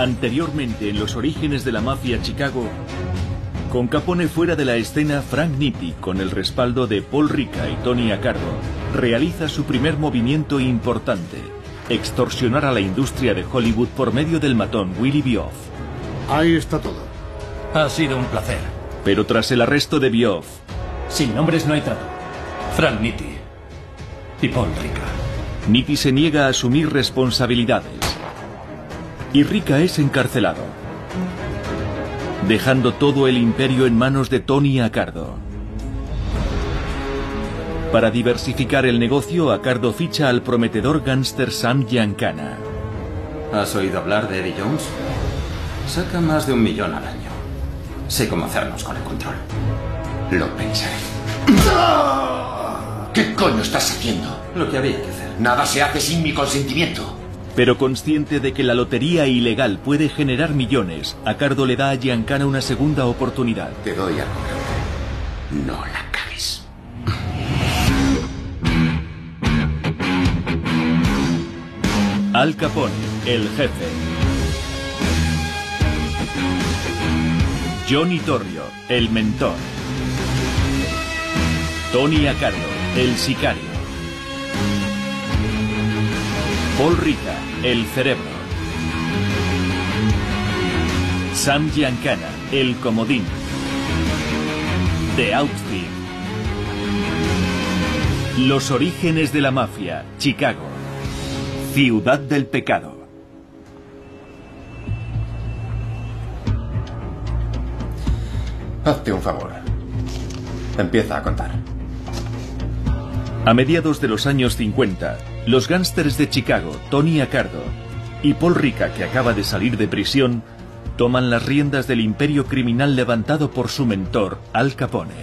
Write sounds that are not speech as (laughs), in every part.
Anteriormente, en los orígenes de la mafia Chicago, con Capone fuera de la escena, Frank Nitti, con el respaldo de Paul Rica y Tony Accardo, realiza su primer movimiento importante, extorsionar a la industria de Hollywood por medio del matón Willie Bioff. Ahí está todo. Ha sido un placer. Pero tras el arresto de Bioff, Sin nombres no hay trato. Frank Nitti y Paul Rica. Nitti se niega a asumir responsabilidades. Y Rica es encarcelado, dejando todo el imperio en manos de Tony Accardo. Para diversificar el negocio, Accardo ficha al prometedor gángster Sam Giancana. ¿Has oído hablar de Eddie Jones? Saca más de un millón al año. Sé cómo hacernos con el control. Lo pensaré. ¿Qué coño estás haciendo? Lo que había que hacer. Nada se hace sin mi consentimiento. Pero consciente de que la lotería ilegal puede generar millones, Accardo le da a Giancana una segunda oportunidad. Te doy algo grande. No la cagues. Al Capone, el jefe. Johnny Torrio, el mentor. Tony Accardo, el sicario. Paul Rica, el cerebro. Sam Giancana, el comodín. The Outfit. Los orígenes de la mafia, Chicago. Ciudad del pecado. Hazte un favor. Empieza a contar. A mediados de los años 50, los gángsters de Chicago, Tony Accardo y Paul Rica, que acaba de salir de prisión, toman las riendas del imperio criminal levantado por su mentor, Al Capone.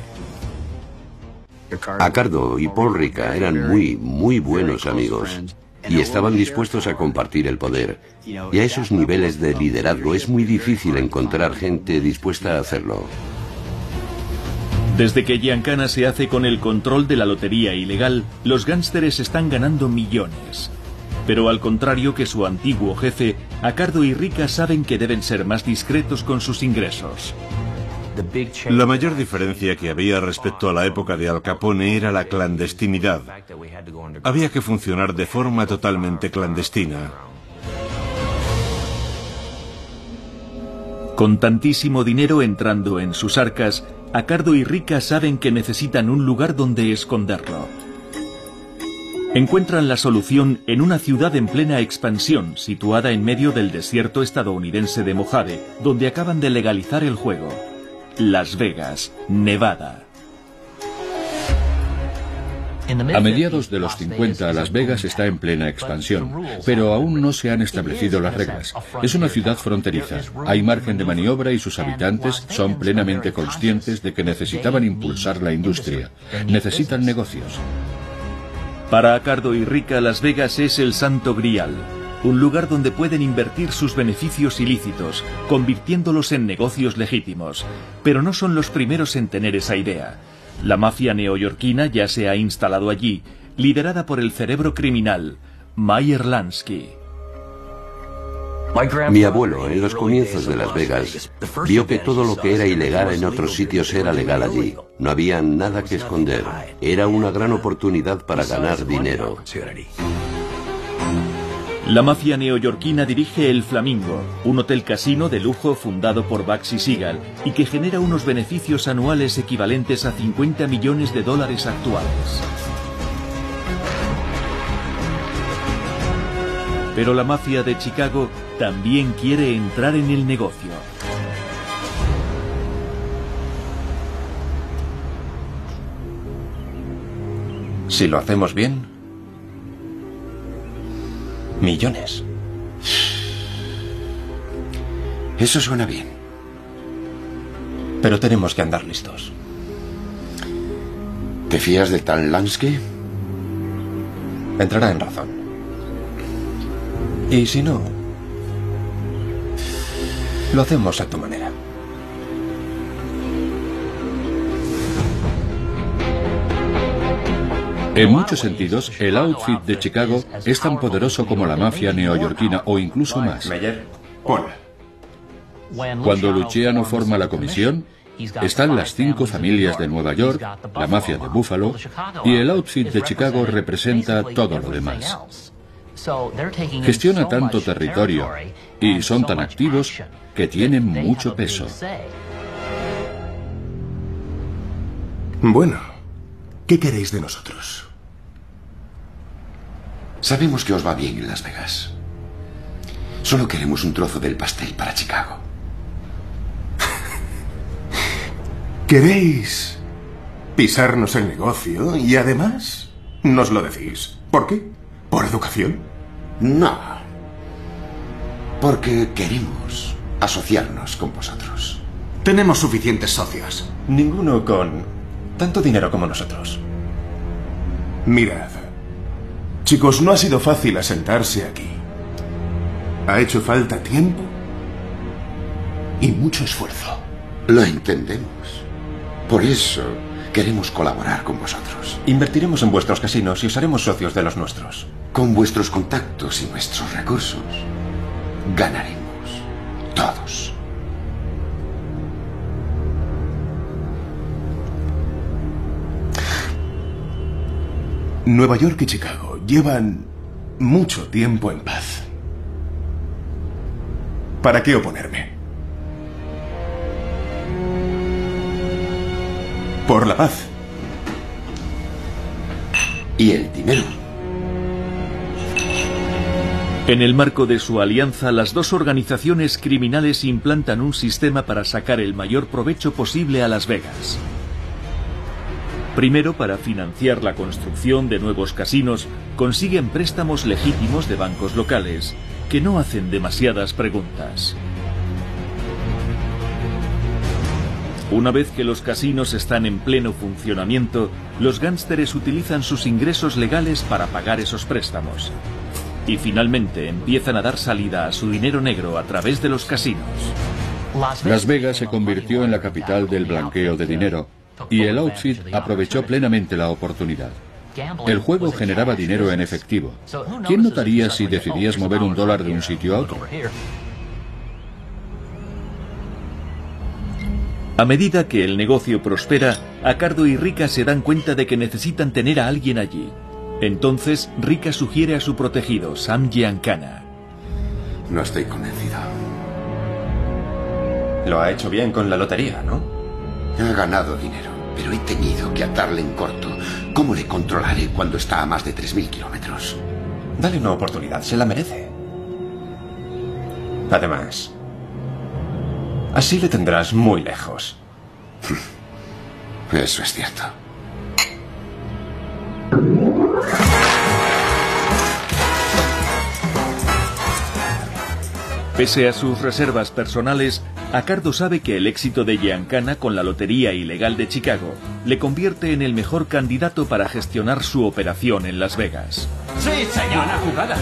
Accardo y Paul Rica eran muy, muy buenos amigos y estaban dispuestos a compartir el poder. Y a esos niveles de liderazgo es muy difícil encontrar gente dispuesta a hacerlo. Desde que Giancana se hace con el control de la lotería ilegal, los gángsteres están ganando millones. Pero al contrario que su antiguo jefe, Accardo y Rica saben que deben ser más discretos con sus ingresos. La mayor diferencia que había respecto a la época de Al Capone era la clandestinidad. Había que funcionar de forma totalmente clandestina. Con tantísimo dinero entrando en sus arcas, Accardo y Rica saben que necesitan un lugar donde esconderlo. Encuentran la solución en una ciudad en plena expansión, situada en medio del desierto estadounidense de Mojave, donde acaban de legalizar el juego. Las Vegas, Nevada. A mediados de los 50, Las Vegas está en plena expansión, pero aún no se han establecido las reglas. Es una ciudad fronteriza. Hay margen de maniobra y sus habitantes son plenamente conscientes de que necesitaban impulsar la industria. Necesitan negocios. Para Accardo y Rica, Las Vegas es el santo grial, un lugar donde pueden invertir sus beneficios ilícitos, convirtiéndolos en negocios legítimos. Pero no son los primeros en tener esa idea. La mafia neoyorquina ya se ha instalado allí, liderada por el cerebro criminal, Meyer Lansky. Mi abuelo, en los comienzos de Las Vegas, vio que todo lo que era ilegal en otros sitios era legal allí. No había nada que esconder. Era una gran oportunidad para ganar dinero. La mafia neoyorquina dirige El Flamingo, un hotel casino de lujo fundado por Baxi Siegel y que genera unos beneficios anuales equivalentes a 50 millones de dólares actuales. Pero la mafia de Chicago también quiere entrar en el negocio. Si lo hacemos bien, millones. Eso suena bien. Pero tenemos que andar listos. ¿Te fías de tal Lansky? Entrará en razón. Y si no, lo hacemos a tu manera. En muchos sentidos, el outfit de Chicago es tan poderoso como la mafia neoyorquina o incluso más. Cuando Luciano forma la comisión, están las cinco familias de Nueva York, la mafia de Buffalo, y el outfit de Chicago representa todo lo demás. Gestiona tanto territorio y son tan activos que tienen mucho peso. Bueno, ¿qué queréis de nosotros? Sabemos que os va bien en Las Vegas. Solo queremos un trozo del pastel para Chicago. (laughs) ¿Queréis pisarnos el negocio y además nos lo decís? ¿Por qué? ¿Por educación? No. Porque queremos asociarnos con vosotros. Tenemos suficientes socios. Ninguno con tanto dinero como nosotros. Mirad. Chicos, no ha sido fácil asentarse aquí. Ha hecho falta tiempo y mucho esfuerzo. Lo entendemos. Por eso queremos colaborar con vosotros. Invertiremos en vuestros casinos y os haremos socios de los nuestros. Con vuestros contactos y nuestros recursos, ganaremos. Todos. Nueva York y Chicago llevan mucho tiempo en paz. ¿Para qué oponerme? Por la paz. Y el dinero. En el marco de su alianza, las dos organizaciones criminales implantan un sistema para sacar el mayor provecho posible a Las Vegas. Primero, para financiar la construcción de nuevos casinos, consiguen préstamos legítimos de bancos locales, que no hacen demasiadas preguntas. Una vez que los casinos están en pleno funcionamiento, los gánsteres utilizan sus ingresos legales para pagar esos préstamos. Y finalmente empiezan a dar salida a su dinero negro a través de los casinos. Las Vegas se convirtió en la capital del blanqueo de dinero y el outfit aprovechó plenamente la oportunidad. El juego generaba dinero en efectivo. ¿Quién notaría si decidías mover un dólar de un sitio a otro? A medida que el negocio prospera, Acardo y Rika se dan cuenta de que necesitan tener a alguien allí. Entonces, Rika sugiere a su protegido, Sam Giancana. No estoy convencido. Lo ha hecho bien con la lotería, ¿no? Ha ganado dinero, pero he tenido que atarle en corto. ¿Cómo le controlaré cuando está a más de 3.000 kilómetros? Dale una oportunidad, se la merece. Además, así le tendrás muy lejos. (laughs) Eso es cierto. Pese a sus reservas personales, Acardo sabe que el éxito de Giancana con la lotería ilegal de Chicago le convierte en el mejor candidato para gestionar su operación en Las Vegas. Sí, señor. Buena jugada.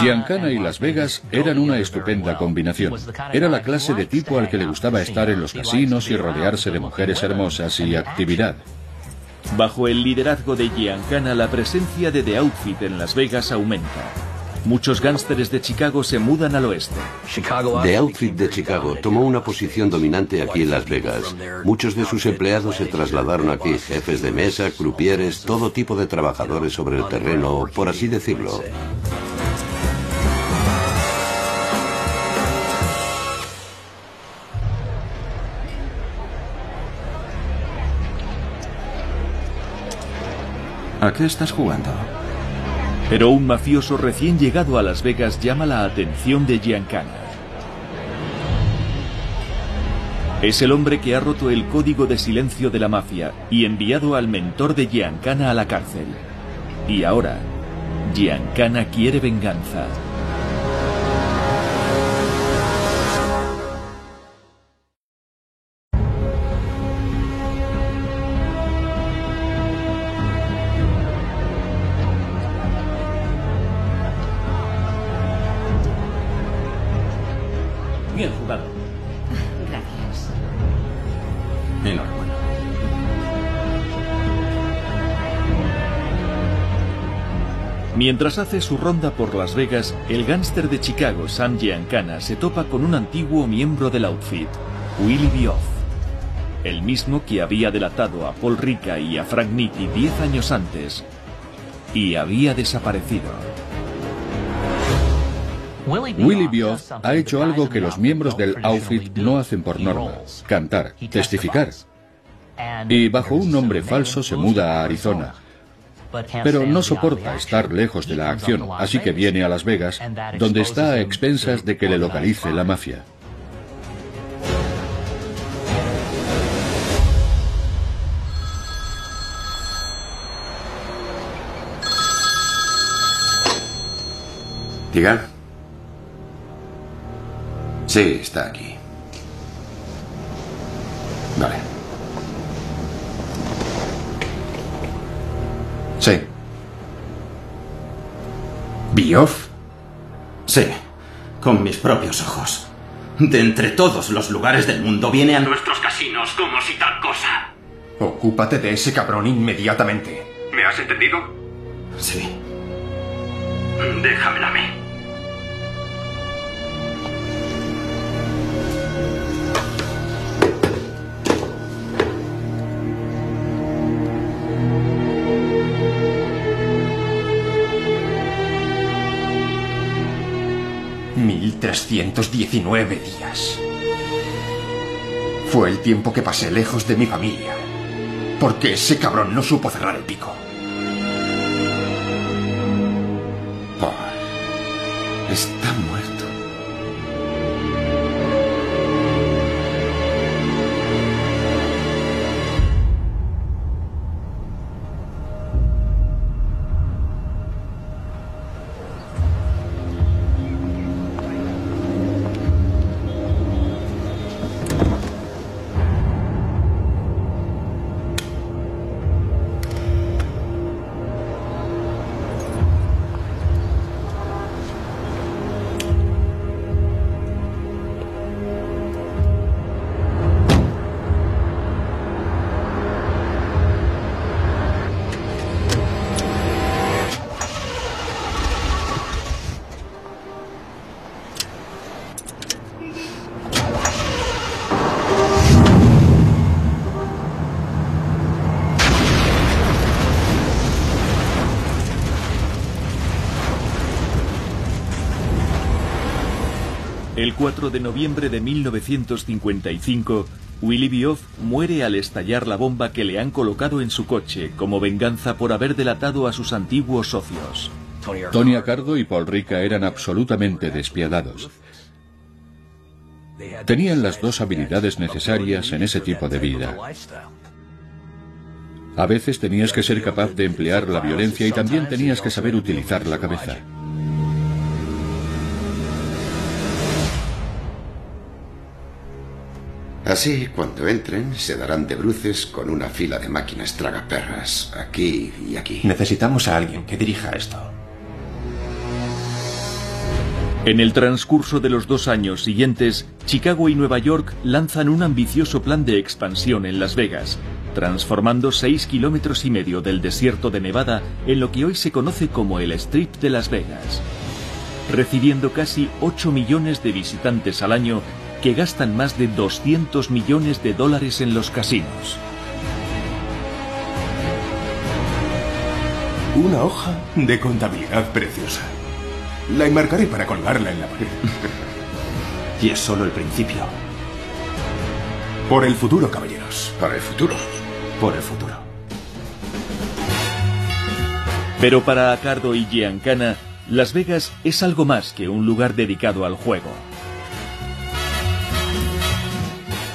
Giancana y Las Vegas eran una estupenda combinación. Era la clase de tipo al que le gustaba estar en los casinos y rodearse de mujeres hermosas y actividad. Bajo el liderazgo de Giancana, la presencia de The Outfit en Las Vegas aumenta. Muchos gánsteres de Chicago se mudan al oeste. The Outfit de Chicago tomó una posición dominante aquí en Las Vegas. Muchos de sus empleados se trasladaron aquí, jefes de mesa, crupieres, todo tipo de trabajadores sobre el terreno, por así decirlo. ¿A qué estás jugando? Pero un mafioso recién llegado a Las Vegas llama la atención de Giancana. Es el hombre que ha roto el código de silencio de la mafia y enviado al mentor de Giancana a la cárcel. Y ahora, Giancana quiere venganza. Mientras hace su ronda por Las Vegas, el gángster de Chicago, Sam Giancana, se topa con un antiguo miembro del outfit, Willie Bioff. El mismo que había delatado a Paul Rica y a Frank Nitti diez años antes y había desaparecido. Willie Bioff ha hecho algo que los miembros del outfit no hacen por norma, cantar, testificar. Y bajo un nombre falso se muda a Arizona. Pero no soporta estar lejos de la acción, así que viene a Las Vegas, donde está a expensas de que le localice la mafia. Diga. Sí, está aquí. Vale. Sí. ¿Bioff? Sí, con mis propios ojos. De entre todos los lugares del mundo viene a nuestros casinos como si tal cosa. Ocúpate de ese cabrón inmediatamente. ¿Me has entendido? Sí. Déjamela a mí. Mil trescientos diecinueve días. Fue el tiempo que pasé lejos de mi familia. Porque ese cabrón no supo cerrar el pico. Está 4 de noviembre de 1955, Willie Bioff muere al estallar la bomba que le han colocado en su coche como venganza por haber delatado a sus antiguos socios. Tony Accardo y Paul Rica eran absolutamente despiadados. Tenían las dos habilidades necesarias en ese tipo de vida. A veces tenías que ser capaz de emplear la violencia y también tenías que saber utilizar la cabeza. Así, cuando entren, se darán de bruces con una fila de máquinas tragaperras, aquí y aquí. Necesitamos a alguien que dirija esto. En el transcurso de los dos años siguientes, Chicago y Nueva York lanzan un ambicioso plan de expansión en Las Vegas, transformando seis kilómetros y medio del desierto de Nevada en lo que hoy se conoce como el Strip de Las Vegas, recibiendo casi 8 millones de visitantes al año que gastan más de 200 millones de dólares en los casinos. Una hoja de contabilidad preciosa. La enmarcaré para colgarla en la pared. (laughs) Y es solo el principio. Por el futuro, caballeros. Para el futuro. Por el futuro. Pero para Acardo y Giancana, Las Vegas es algo más que un lugar dedicado al juego.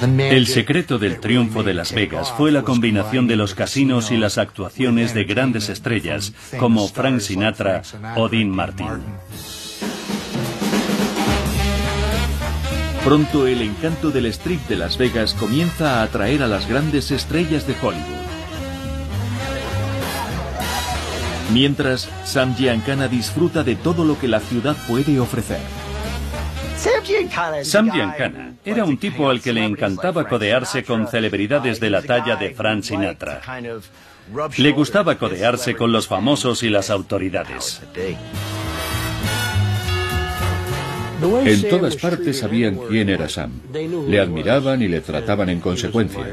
El secreto del triunfo de Las Vegas fue la combinación de los casinos y las actuaciones de grandes estrellas como Frank Sinatra o Dean Martin. Pronto el encanto del strip de Las Vegas comienza a atraer a las grandes estrellas de Hollywood. Mientras, Sam Giancana disfruta de todo lo que la ciudad puede ofrecer. Sam Giancana era un tipo al que le encantaba codearse con celebridades de la talla de Frank Sinatra. Le gustaba codearse con los famosos y las autoridades. En todas partes sabían quién era Sam. Le admiraban y le trataban en consecuencia.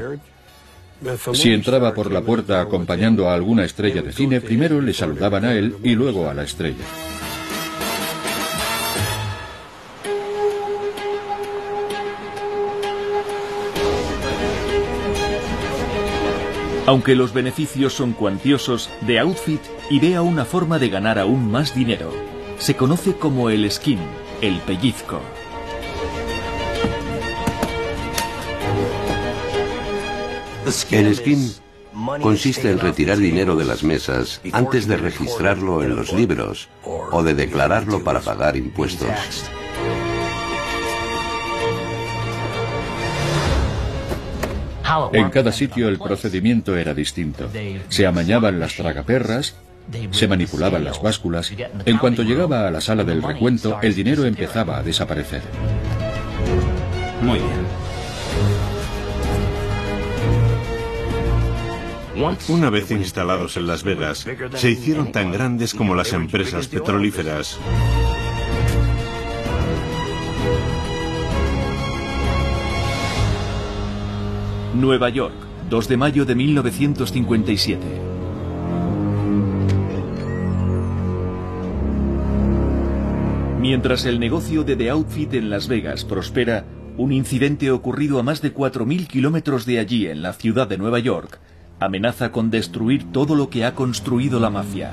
Si entraba por la puerta acompañando a alguna estrella de cine, primero le saludaban a él y luego a la estrella. Aunque los beneficios son cuantiosos, The Outfit idea una forma de ganar aún más dinero. Se conoce como el skin, el pellizco. El skin consiste en retirar dinero de las mesas antes de registrarlo en los libros o de declararlo para pagar impuestos. En cada sitio el procedimiento era distinto. Se amañaban las tragaperras, se manipulaban las básculas. En cuanto llegaba a la sala del recuento, el dinero empezaba a desaparecer. Muy bien. Una vez instalados en Las Vegas, se hicieron tan grandes como las empresas petrolíferas. Nueva York, 2 de mayo de 1957. Mientras el negocio de The Outfit en Las Vegas prospera, un incidente ocurrido a más de 4.000 kilómetros de allí, en la ciudad de Nueva York, amenaza con destruir todo lo que ha construido la mafia.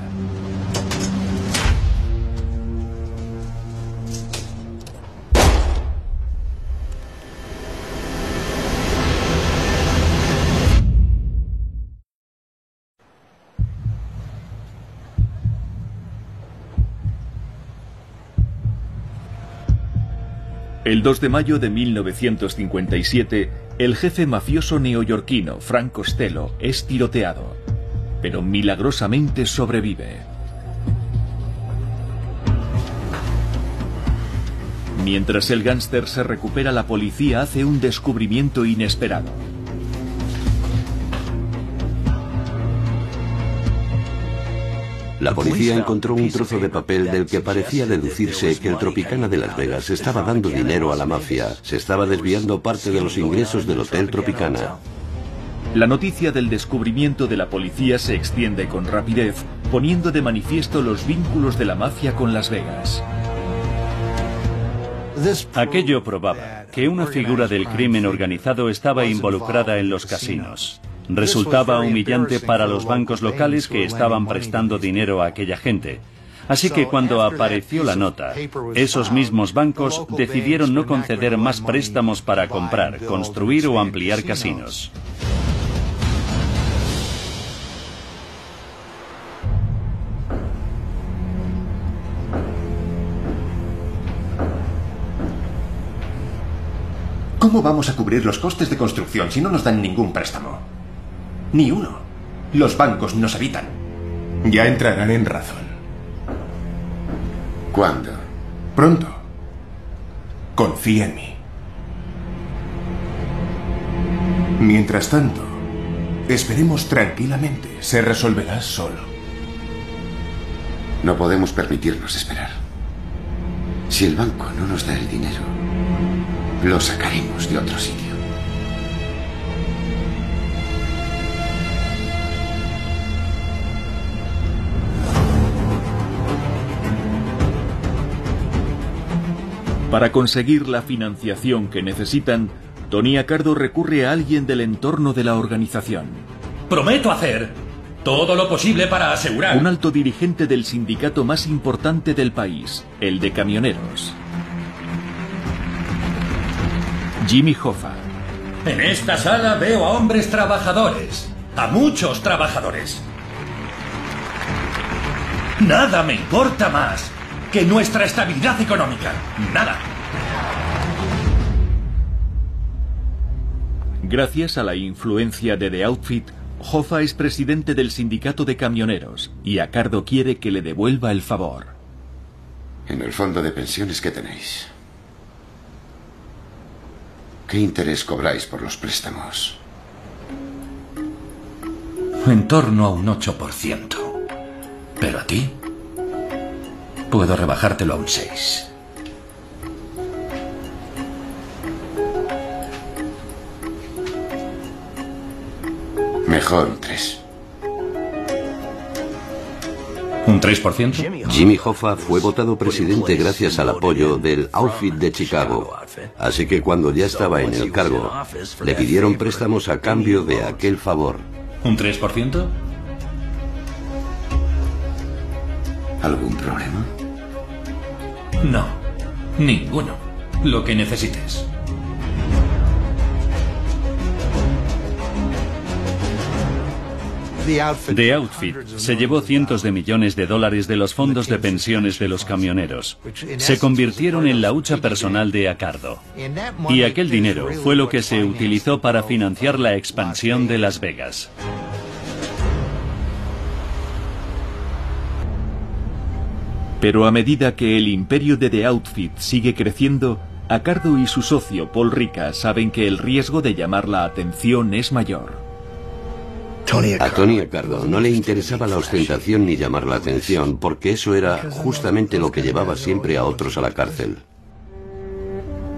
El 2 de mayo de 1957, el jefe mafioso neoyorquino Frank Costello es tiroteado, pero milagrosamente sobrevive. Mientras el gángster se recupera, la policía hace un descubrimiento inesperado. La policía encontró un trozo de papel del que parecía deducirse que el Tropicana de Las Vegas estaba dando dinero a la mafia. Se estaba desviando parte de los ingresos del Hotel Tropicana. La noticia del descubrimiento de la policía se extiende con rapidez, poniendo de manifiesto los vínculos de la mafia con Las Vegas. Aquello probaba que una figura del crimen organizado estaba involucrada en los casinos. Resultaba humillante para los bancos locales que estaban prestando dinero a aquella gente. Así que cuando apareció la nota, esos mismos bancos decidieron no conceder más préstamos para comprar, construir o ampliar casinos. ¿Cómo vamos a cubrir los costes de construcción si no nos dan ningún préstamo? Ni uno. Los bancos nos evitan. Ya entrarán en razón. ¿Cuándo? Pronto. Confía en mí. Mientras tanto, esperemos tranquilamente. Se resolverá solo. No podemos permitirnos esperar. Si el banco no nos da el dinero, lo sacaremos de otro sitio. Para conseguir la financiación que necesitan, Tony Acardo recurre a alguien del entorno de la organización. Prometo hacer todo lo posible para asegurar. Un alto dirigente del sindicato más importante del país, el de camioneros. Jimmy Hoffa. En esta sala veo a hombres trabajadores, a muchos trabajadores. Nada me importa más que nuestra estabilidad económica. Nada. Gracias a la influencia de The Outfit, Hoffa es presidente del sindicato de camioneros y Acardo quiere que le devuelva el favor. En el fondo de pensiones que tenéis. ¿Qué interés cobráis por los préstamos? En torno a un 8%. Pero a ti, puedo rebajártelo a un 6. Mejor un 3. ¿Un 3%? Jimmy Hoffa fue votado presidente gracias al apoyo del Outfit de Chicago. Así que cuando ya estaba en el cargo, le pidieron préstamos a cambio de aquel favor. ¿Un 3%? ¿Algún problema? No, ninguno. Lo que necesites. The Outfit se llevó cientos de millones de dólares de los fondos de pensiones de los camioneros. Se convirtieron en la hucha personal de Acardo. Y aquel dinero fue lo que se utilizó para financiar la expansión de Las Vegas. Pero a medida que el imperio de The Outfit sigue creciendo, Acardo y su socio Paul Rica saben que el riesgo de llamar la atención es mayor. A Tony Acardo no le interesaba la ostentación ni llamar la atención, porque eso era justamente lo que llevaba siempre a otros a la cárcel.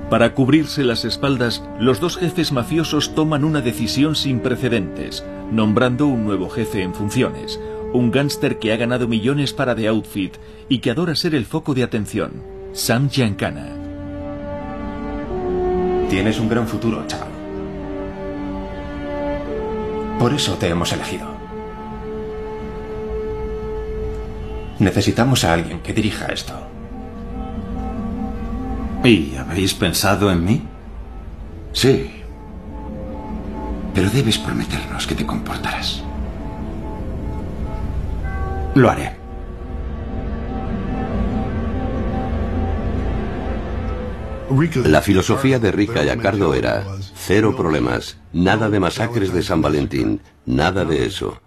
Para cubrirse las espaldas, los dos jefes mafiosos toman una decisión sin precedentes, nombrando un nuevo jefe en funciones, un gángster que ha ganado millones para The Outfit y que adora ser el foco de atención, Sam Giancana. Tienes un gran futuro, chaval. Por eso te hemos elegido. Necesitamos a alguien que dirija esto. ¿Y habéis pensado en mí? Sí. Pero debes prometernos que te comportarás. Lo haré. La filosofía de Rica y Acardo era cero problemas, nada de masacres de San Valentín, nada de eso.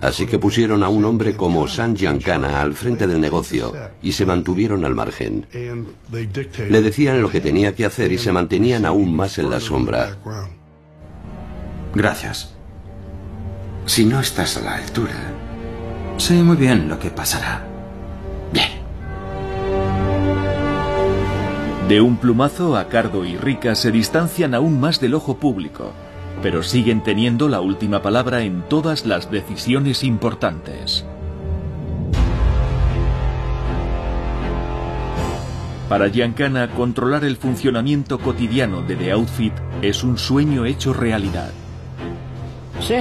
Así que pusieron a un hombre como San Giancana al frente del negocio y se mantuvieron al margen. Le decían lo que tenía que hacer y se mantenían aún más en la sombra. Gracias. Si no estás a la altura, sé muy bien lo que pasará. De un plumazo, Acardo y Rica se distancian aún más del ojo público, pero siguen teniendo la última palabra en todas las decisiones importantes. Para Giancana, controlar el funcionamiento cotidiano de The Outfit es un sueño hecho realidad.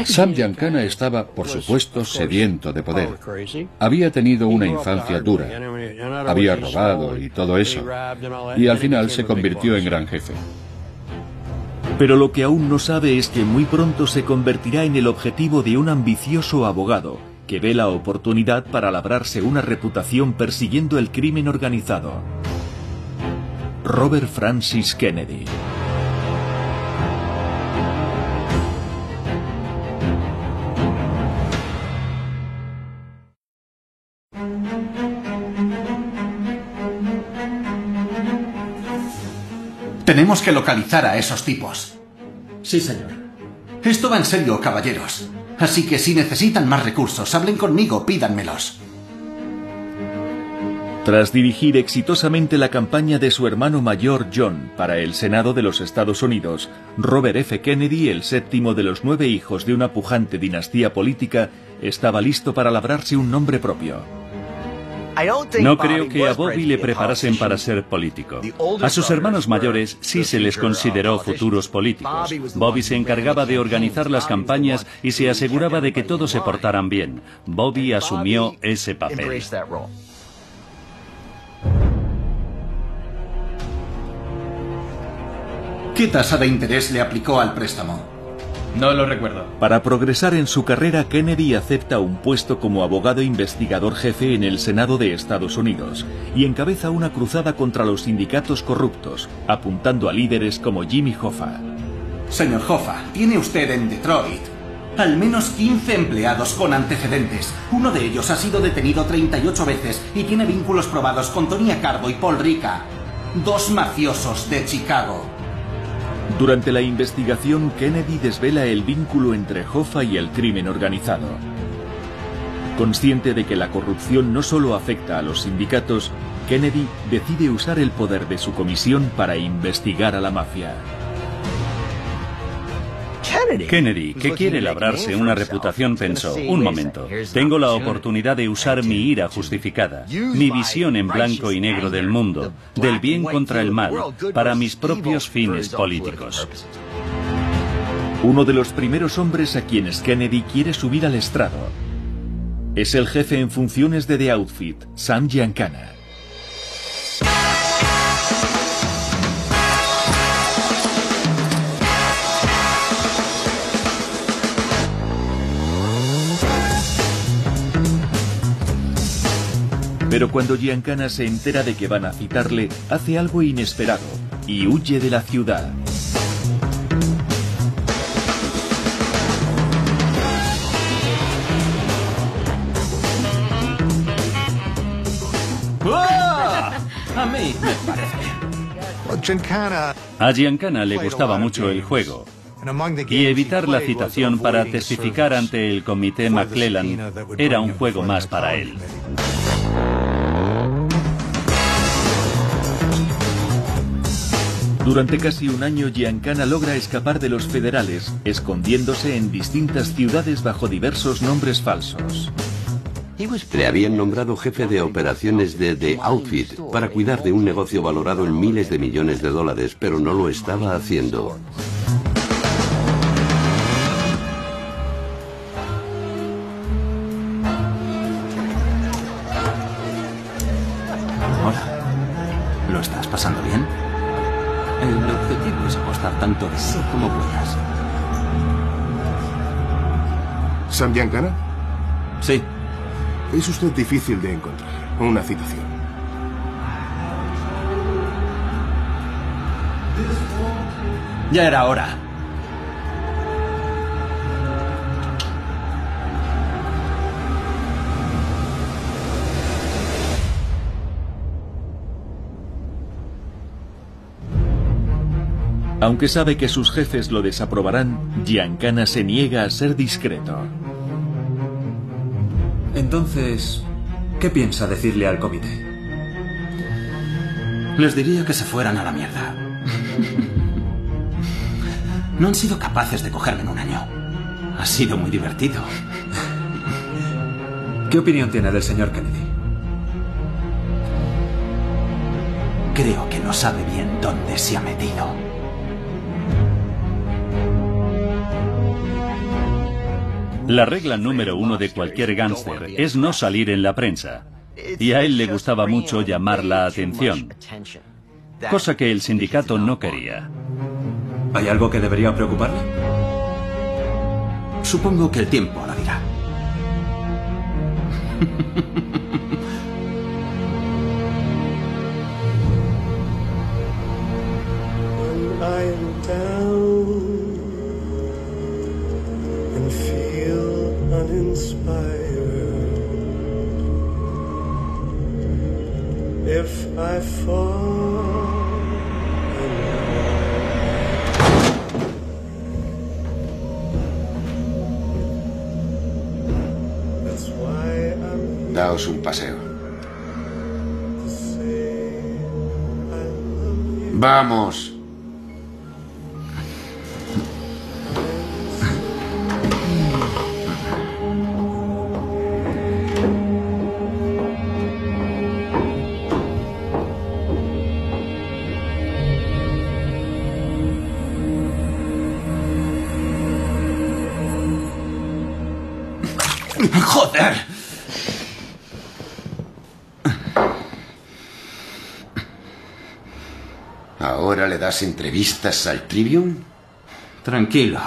Sam Giancana estaba, por supuesto, sediento de poder. Había tenido una infancia dura. Había robado y todo eso. Y al final se convirtió en gran jefe. Pero lo que aún no sabe es que muy pronto se convertirá en el objetivo de un ambicioso abogado que ve la oportunidad para labrarse una reputación persiguiendo el crimen organizado. Robert Francis Kennedy. Tenemos que localizar a esos tipos. Sí, señor. Esto va en serio, caballeros. Así que si necesitan más recursos, hablen conmigo, pídanmelos. Tras dirigir exitosamente la campaña de su hermano mayor John para el Senado de los Estados Unidos, Robert F. Kennedy, el séptimo de los nueve hijos de una pujante dinastía política, estaba listo para labrarse un nombre propio. No creo que a Bobby le preparasen para ser político. A sus hermanos mayores sí se les consideró futuros políticos. Bobby se encargaba de organizar las campañas y se aseguraba de que todos se portaran bien. Bobby asumió ese papel. ¿Qué tasa de interés le aplicó al préstamo? No lo recuerdo. Para progresar en su carrera, Kennedy acepta un puesto como abogado investigador jefe en el Senado de Estados Unidos y encabeza una cruzada contra los sindicatos corruptos, apuntando a líderes como Jimmy Hoffa. Señor Hoffa, tiene usted en Detroit al menos 15 empleados con antecedentes. Uno de ellos ha sido detenido 38 veces y tiene vínculos probados con Tony Acardo y Paul Rica, dos mafiosos de Chicago. Durante la investigación, Kennedy desvela el vínculo entre Hoffa y el crimen organizado. Consciente de que la corrupción no solo afecta a los sindicatos, Kennedy decide usar el poder de su comisión para investigar a la mafia. Kennedy, que quiere labrarse una reputación, pensó, un momento, tengo la oportunidad de usar mi ira justificada, mi visión en blanco y negro del mundo, del bien contra el mal, para mis propios fines políticos. Uno de los primeros hombres a quienes Kennedy quiere subir al estrado es el jefe en funciones de The Outfit, Sam Giancana. Pero cuando Giancana se entera de que van a citarle, hace algo inesperado y huye de la ciudad. ¡Ah! A mí me parece. A Giancana le gustaba mucho el juego y evitar la citación para testificar ante el comité McClellan era un juego más para él. Durante casi un año, Giancana logra escapar de los federales, escondiéndose en distintas ciudades bajo diversos nombres falsos. Le habían nombrado jefe de operaciones de The Outfit para cuidar de un negocio valorado en miles de millones de dólares, pero no lo estaba haciendo. Tanto de sí como puedas. ¿Sam Giancana? Sí. Es usted difícil de encontrar. Una citación. Ya era hora. Aunque sabe que sus jefes lo desaprobarán, Giancana se niega a ser discreto. Entonces, ¿qué piensa decirle al comité? Les diría que se fueran a la mierda. No han sido capaces de cogerme en un año. Ha sido muy divertido. ¿Qué opinión tiene del señor Kennedy? Creo que no sabe bien dónde se ha metido. La regla número uno de cualquier gángster es no salir en la prensa. Y a él le gustaba mucho llamar la atención, cosa que el sindicato no quería. ¿Hay algo que debería preocuparle? Supongo que el tiempo lo dirá. When I am down if I fall, I know that's why I'm Daos un paseo. Vamos. ¡Joder! ¿Ahora le das entrevistas al Tribune? Tranquilo.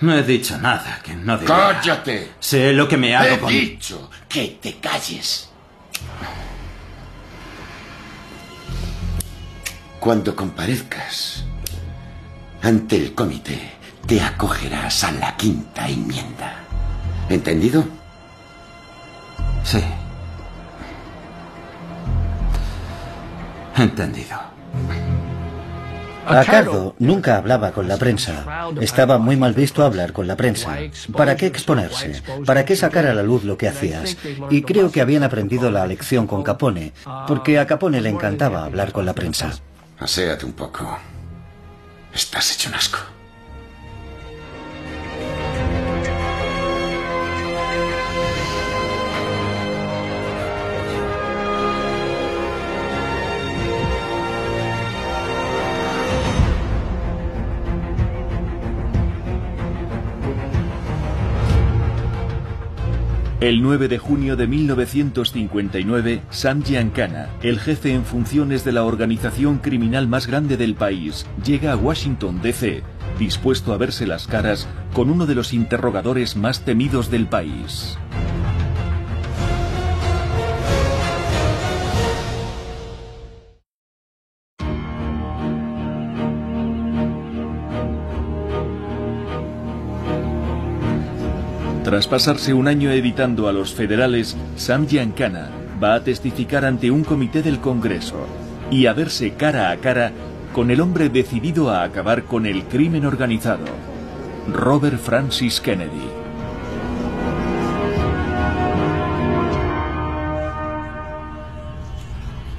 No he dicho nada que no debiera. ¡Cállate! Sé lo que me hago He con... dicho que te calles. Cuando comparezcas ante el comité, te acogerás a la quinta enmienda. ¿Entendido? Sí. Entendido. Acardo nunca hablaba con la prensa. Estaba muy mal visto hablar con la prensa. ¿Para qué exponerse? ¿Para qué sacar a la luz lo que hacías? Y creo que habían aprendido la lección con Capone, porque a Capone le encantaba hablar con la prensa. Aséate un poco. Estás hecho un asco. El 9 de junio de 1959, Sam Giancana, el jefe en funciones de la organización criminal más grande del país, llega a Washington, D.C., dispuesto a verse las caras con uno de los interrogadores más temidos del país. Tras pasarse un año evitando a los federales, Sam Giancana va a testificar ante un comité del Congreso y a verse cara a cara con el hombre decidido a acabar con el crimen organizado, Robert Francis Kennedy.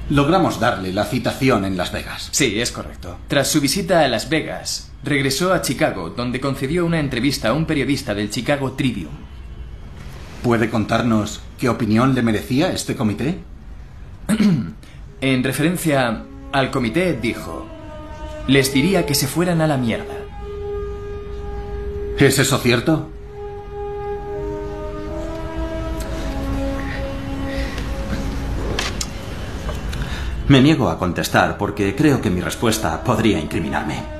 Logramos darle la citación en Las Vegas. Sí, es correcto. Tras su visita a Las Vegas, regresó a Chicago, donde concedió una entrevista a un periodista del Chicago Tribune. ¿Puede contarnos qué opinión le merecía este comité? (clears throat) en referencia al comité, dijo, les diría que se fueran a la mierda. ¿Es eso cierto? Me niego a contestar porque creo que mi respuesta podría incriminarme.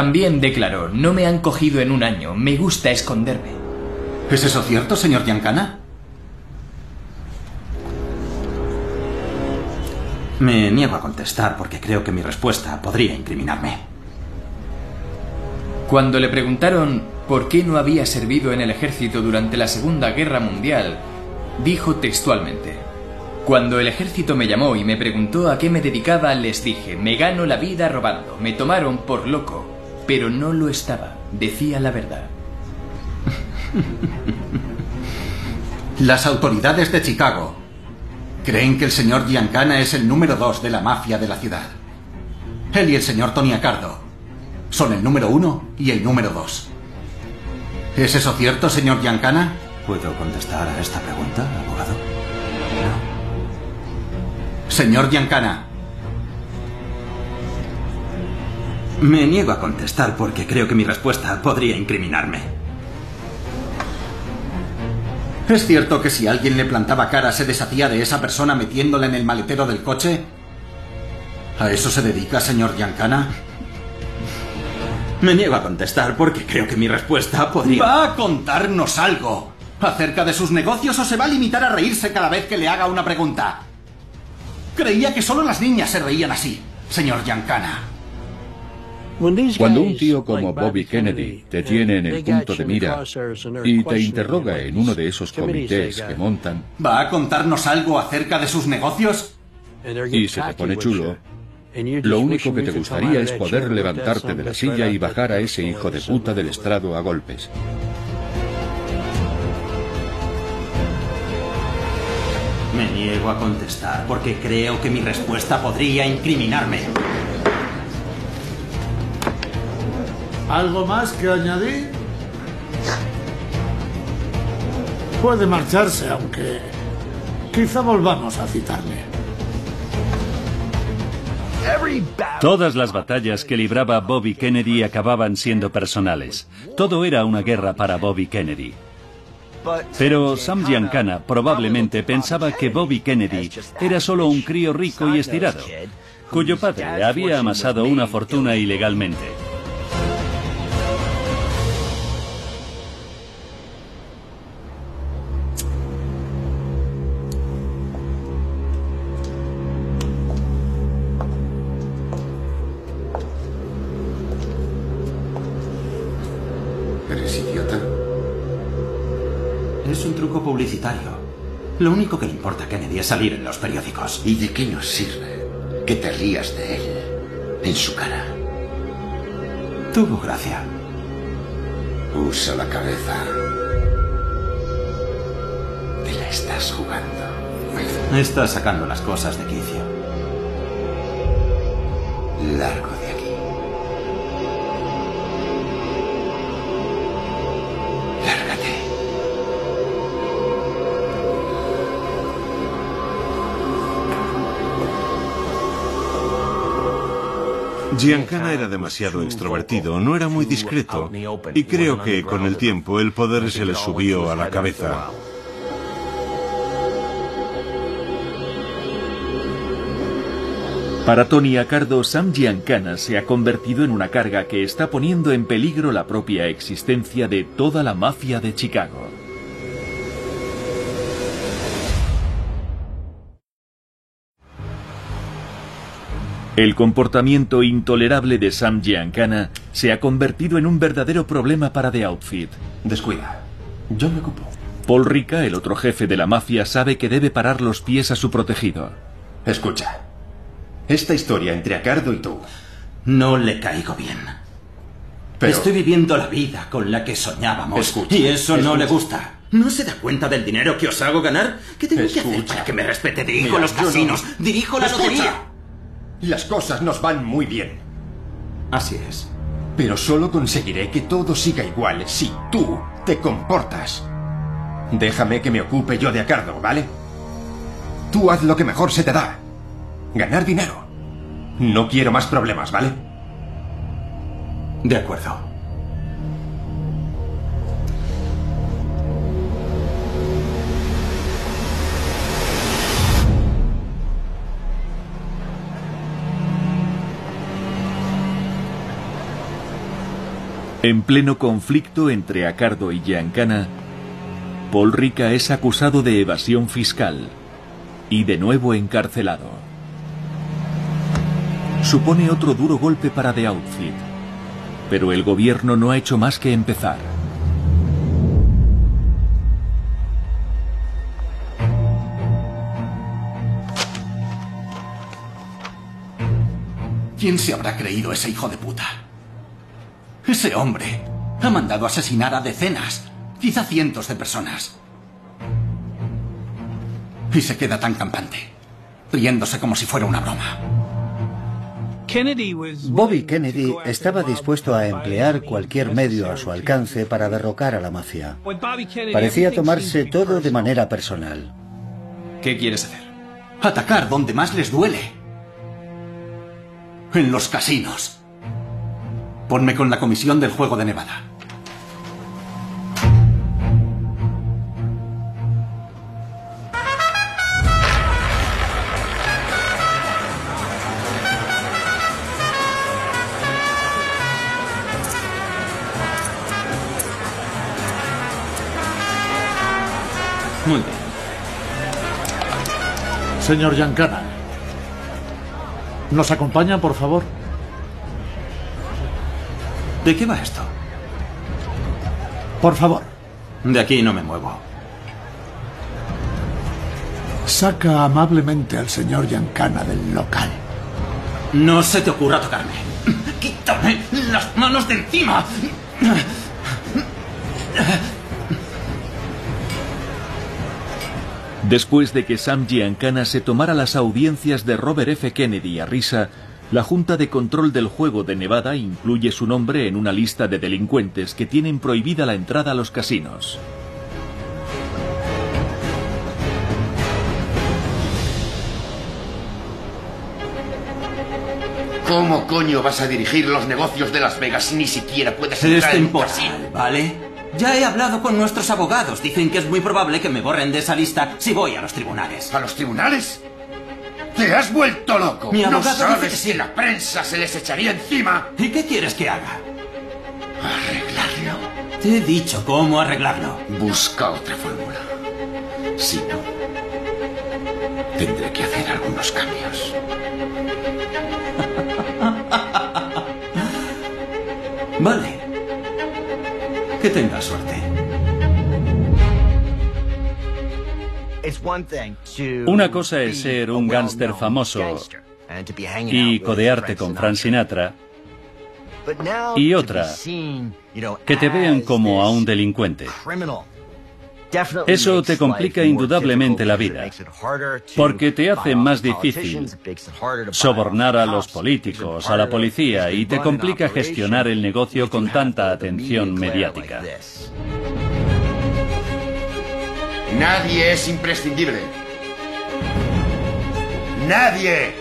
También declaró, no me han cogido en un año, me gusta esconderme. ¿Es eso cierto, señor Giancana? Me niego a contestar porque creo que mi respuesta podría incriminarme. Cuando le preguntaron por qué no había servido en el ejército durante la Segunda Guerra Mundial, dijo textualmente, Cuando el ejército me llamó y me preguntó a qué me dedicaba, les dije, me gano la vida robando, me tomaron por loco, pero no lo estaba, decía la verdad. Las autoridades de Chicago creen que el señor Giancana es el número dos de la mafia de la ciudad. Él y el señor Tony Accardo son el número uno y el número dos. ¿Es eso cierto, señor Giancana? ¿Puedo contestar a esta pregunta, abogado? No. Señor Giancana. Me niego a contestar porque creo que mi respuesta podría incriminarme. ¿Es cierto que si alguien le plantaba cara se deshacía de esa persona metiéndola en el maletero del coche? ¿A eso se dedica, señor Giancana? Me niego a contestar porque creo que mi respuesta podría... ¿Va a contarnos algo acerca de sus negocios o se va a limitar a reírse cada vez que le haga una pregunta? Creía que solo las niñas se reían así, señor Giancana. Cuando un tío como Bobby Kennedy te tiene en el punto de mira y te interroga en uno de esos comités que montan ¿Va a contarnos algo acerca de sus negocios? y se te pone chulo, lo único que te gustaría es poder levantarte de la silla y bajar a ese hijo de puta del estrado a golpes. Me niego a contestar porque creo que mi respuesta podría incriminarme. ¿Algo más que añadir? Puede marcharse, aunque quizá volvamos a citarle. Todas las batallas que libraba Bobby Kennedy acababan siendo personales. Todo era una guerra para Bobby Kennedy. Pero Sam Giancana probablemente pensaba que Bobby Kennedy era solo un crío rico y estirado, cuyo padre había amasado una fortuna ilegalmente. Lo único que le importa a Kennedy es salir en los periódicos. ¿Y de qué nos sirve que te rías de él en su cara? Tuvo gracia. Usa la cabeza. Te la estás jugando. Estás sacando las cosas de quicio. Largo Giancana era demasiado extrovertido, no era muy discreto, y creo que con el tiempo el poder se le subió a la cabeza. Para Tony Accardo, Sam Giancana se ha convertido en una carga que está poniendo en peligro la propia existencia de toda la mafia de Chicago. El comportamiento intolerable de Sam Giancana se ha convertido en un verdadero problema para The Outfit. Descuida. Yo me ocupo. Paul Rica, el otro jefe de la mafia, sabe que debe parar los pies a su protegido. Escucha. Esta historia entre Acardo y tú. No le caigo bien. Pero- Estoy viviendo la vida con la que soñábamos. Escucha, y eso no le gusta. ¿No se da cuenta del dinero que os hago ganar? ¿Qué tengo que hacer Escucha. para que me respete? Dirijo Mira, los no- casinos, dirijo la Escucha. lotería. Las cosas nos van muy bien. Así es. Pero solo conseguiré que todo siga igual si tú te comportas. Déjame que me ocupe yo de Acardo, ¿vale? Tú haz lo que mejor se te da. Ganar dinero. No quiero más problemas, ¿vale? De acuerdo. En pleno conflicto entre Acardo y Giancana, Paul Rica es acusado de evasión fiscal y de nuevo encarcelado. Supone otro duro golpe para The Outfit, pero el gobierno no ha hecho más que empezar. ¿Quién se habrá creído ese hijo de puta? Ese hombre ha mandado asesinar a decenas, quizá cientos de personas. Y se queda tan campante, riéndose como si fuera una broma. Bobby Kennedy estaba dispuesto a emplear cualquier medio a su alcance para derrocar a la mafia. Parecía tomarse todo de manera personal. ¿Qué quieres hacer? Atacar donde más les duele. En los casinos. Ponme con la comisión del juego de Nevada. Muy bien. Señor Giancana. ¿Nos acompaña, por favor? ¿De qué va esto? Por favor. De aquí no me muevo. Saca amablemente al señor Giancana del local. No se te ocurra tocarme. ¡Quítame las manos de encima! Después de que Sam Giancana se tomara las audiencias de Robert F. Kennedy a risa, la Junta de Control del Juego de Nevada incluye su nombre en una lista de delincuentes que tienen prohibida la entrada a los casinos. ¿Cómo coño vas a dirigir los negocios de Las Vegas si ni siquiera puedes Es entrar en un casino? ¿vale? Ya he hablado con nuestros abogados. Dicen que es muy probable que me borren de esa lista si voy a los tribunales. ¿A los tribunales? ¡Te has vuelto loco! Mi ¿No dice sabes si la prensa se les echaría encima? ¿Y qué quieres que haga? Arreglarlo. Te he dicho cómo arreglarlo. Busca otra fórmula. Si no, tendré que hacer algunos cambios. (laughs) Vale. Que tengas suerte. Una cosa es ser un gángster famoso y codearte con Frank Sinatra, y otra, que te vean como a un delincuente. Eso te complica indudablemente la vida, porque te hace más difícil sobornar a los políticos, a la policía, y te complica gestionar el negocio con tanta atención mediática. Nadie es imprescindible. Nadie.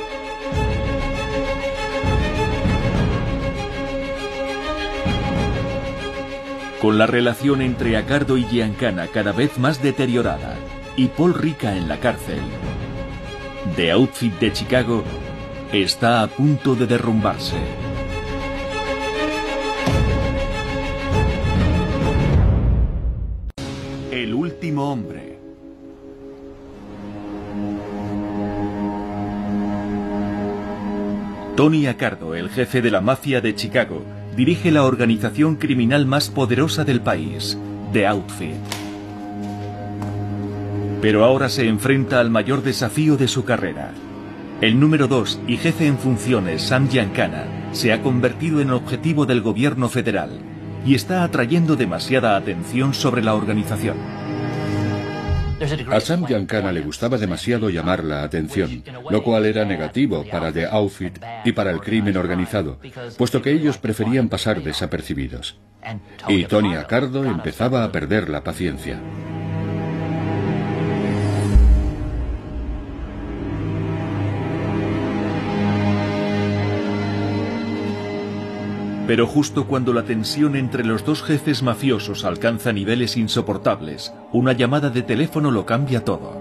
Con la relación entre Acardo y Giancana cada vez más deteriorada y Paul Rica en la cárcel, The Outfit de Chicago está a punto de derrumbarse. Hombre. Tony Accardo, el jefe de la mafia de Chicago, dirige la organización criminal más poderosa del país, The Outfit. Pero ahora se enfrenta al mayor desafío de su carrera. El número 2 y jefe en funciones, Sam Giancana, se ha convertido en objetivo del gobierno federal y está atrayendo demasiada atención sobre la organización. A Sam Giancana le gustaba demasiado llamar la atención, lo cual era negativo para The Outfit y para el crimen organizado, puesto que ellos preferían pasar desapercibidos. Y Tony Accardo empezaba a perder la paciencia. Pero justo cuando la tensión entre los dos jefes mafiosos alcanza niveles insoportables, una llamada de teléfono lo cambia todo.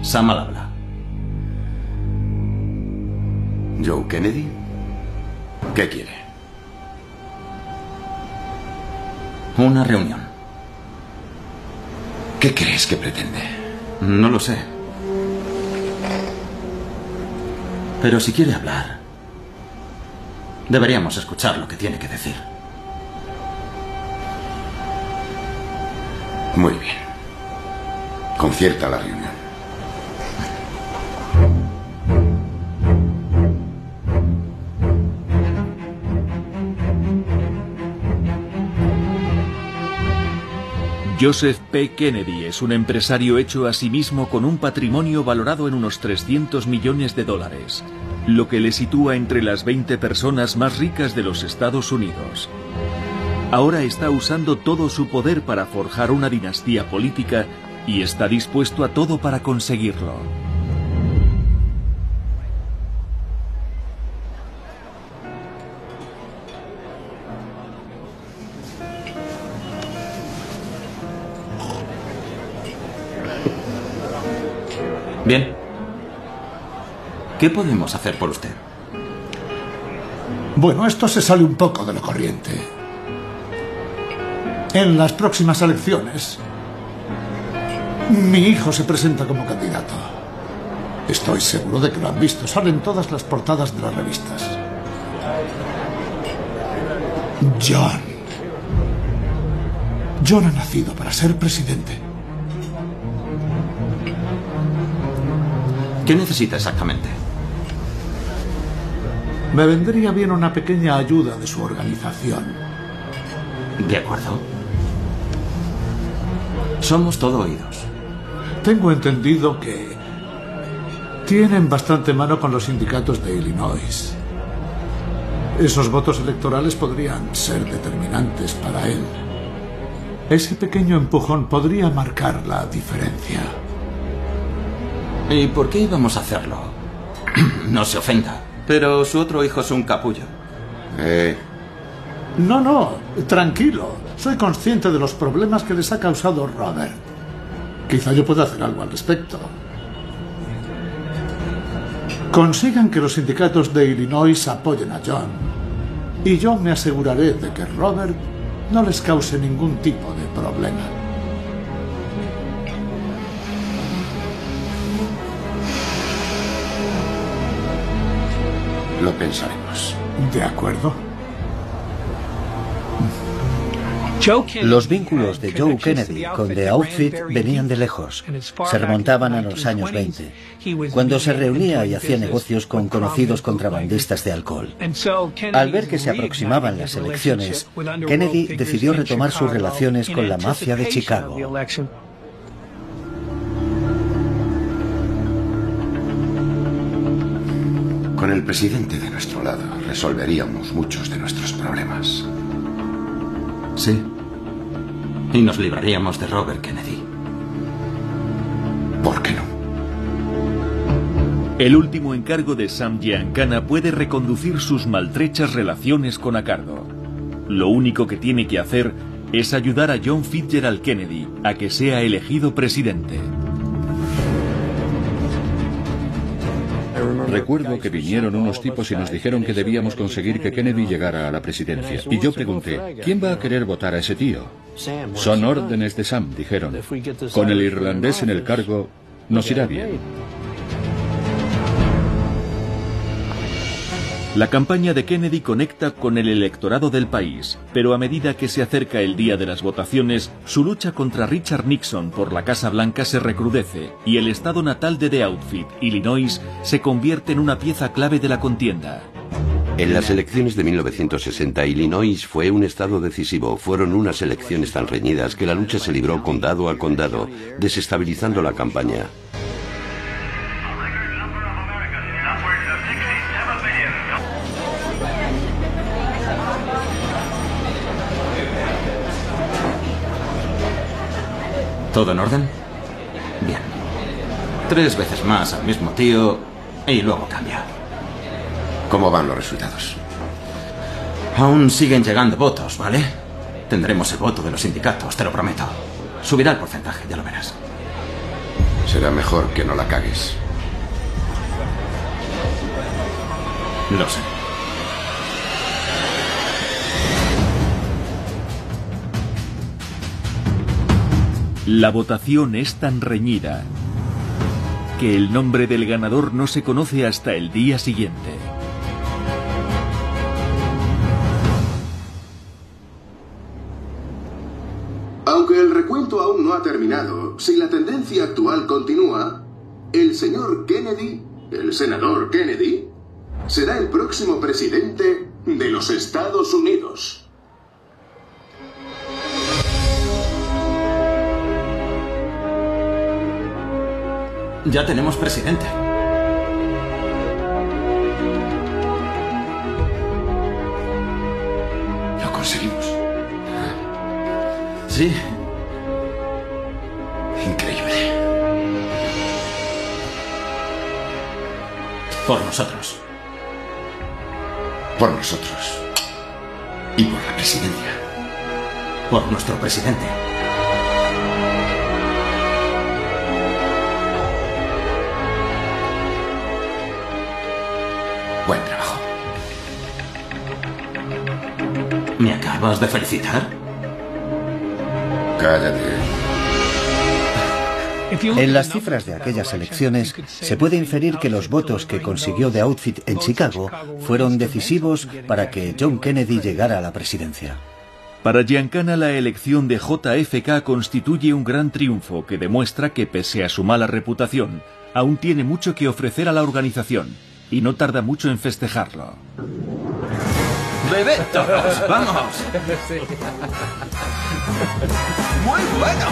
Sam al habla. Joe Kennedy. ¿Qué quiere? Una reunión. ¿Qué crees que pretende? No lo sé. Pero si quiere hablar, deberíamos escuchar lo que tiene que decir. Muy bien. Concierta la reunión. Joseph P. Kennedy es un empresario hecho a sí mismo con un patrimonio valorado en unos 300 millones de dólares, lo que le sitúa entre las 20 personas más ricas de los Estados Unidos. Ahora está usando todo su poder para forjar una dinastía política y está dispuesto a todo para conseguirlo. Bien. ¿Qué podemos hacer por usted? Bueno, esto se sale un poco de lo corriente. En las próximas elecciones, mi hijo se presenta como candidato. Estoy seguro de que lo han visto. Salen todas las portadas de las revistas. John. John ha nacido para ser presidente. ¿Qué necesita exactamente? Me vendría bien una pequeña ayuda de su organización. De acuerdo. Somos todo oídos. Tengo entendido que tienen bastante mano con los sindicatos de Illinois. Esos votos electorales podrían ser determinantes para él. Ese pequeño empujón podría marcar la diferencia. ¿Y por qué íbamos a hacerlo? (clears throat) no se ofenda, pero su otro hijo es un capullo. Eh, No, no, tranquilo. Soy consciente de los problemas que les ha causado Robert. Quizá yo pueda hacer algo al respecto. Consigan que los sindicatos de Illinois apoyen a John. Y yo me aseguraré de que Robert no les cause ningún tipo de problema. Lo pensaremos. De acuerdo. Los vínculos de Joe Kennedy con The Outfit venían de lejos. Se remontaban a los años 20, cuando se reunía y hacía negocios con conocidos contrabandistas de alcohol. Al ver que se aproximaban las elecciones, Kennedy decidió retomar sus relaciones con la mafia de Chicago. Con el presidente de nuestro lado resolveríamos muchos de nuestros problemas. Sí. Y nos libraríamos de Robert Kennedy. ¿Por qué no? El último encargo de Sam Giancana puede reconducir sus maltrechas relaciones con Acardo. Lo único que tiene que hacer es ayudar a John Fitzgerald Kennedy a que sea elegido presidente. Recuerdo que vinieron unos tipos y nos dijeron que debíamos conseguir que Kennedy llegara a la presidencia. Y yo pregunté, ¿quién va a querer votar a ese tío? Son órdenes de Sam, dijeron. Con el irlandés en el cargo, nos irá bien. La campaña de Kennedy conecta con el electorado del país, pero a medida que se acerca el día de las votaciones, su lucha contra Richard Nixon por la Casa Blanca se recrudece y el estado natal de The Outfit, Illinois, se convierte en una pieza clave de la contienda. En las elecciones de 1960, Illinois fue un estado decisivo. Fueron unas elecciones tan reñidas que la lucha se libró condado a condado, desestabilizando la campaña. ¿Todo en orden? Bien. Tres veces más al mismo tío y luego cambia. ¿Cómo van los resultados? Aún siguen llegando votos, ¿vale? Tendremos el voto de los sindicatos, te lo prometo. Subirá el porcentaje, ya lo verás. Será mejor que no la cagues. Lo sé. La votación es tan reñida que el nombre del ganador no se conoce hasta el día siguiente. Aunque el recuento aún no ha terminado, si la tendencia actual continúa, el señor Kennedy, el senador Kennedy, será el próximo presidente de los Estados Unidos. Ya tenemos presidente. Lo conseguimos. Sí. Increíble. Por nosotros. Por nosotros. Y por la presidencia. Por nuestro presidente. Buen trabajo. ¿Me acabas de felicitar? Cállate. En las cifras de aquellas elecciones se puede inferir que los votos que consiguió The Outfit en Chicago fueron decisivos para que John Kennedy llegara a la presidencia. Para Giancana la elección de JFK constituye un gran triunfo que demuestra que pese a su mala reputación, aún tiene mucho que ofrecer a la organización y no tarda mucho en festejarlo. ¡Bebed todos! ¡Vamos! Muy bueno.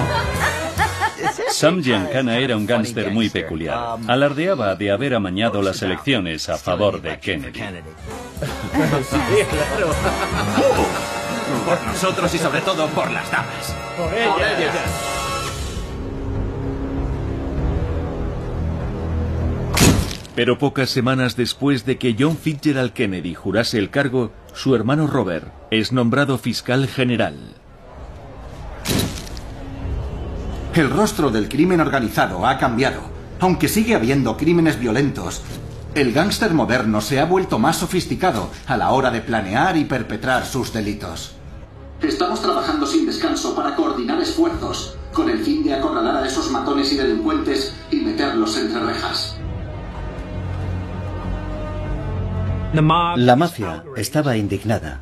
Sam Giancana era un gángster muy peculiar. Alardeaba de haber amañado las elecciones a favor de Kennedy. Por nosotros y sobre todo por las damas. Por ellas. Pero pocas semanas después de que John Fitzgerald Kennedy jurase el cargo, su hermano Robert es nombrado fiscal general. El rostro del crimen organizado ha cambiado. Aunque sigue habiendo crímenes violentos, el gángster moderno se ha vuelto más sofisticado a la hora de planear y perpetrar sus delitos. Estamos trabajando sin descanso para coordinar esfuerzos, con el fin de acorralar a esos matones y delincuentes y meterlos entre rejas. La mafia estaba indignada.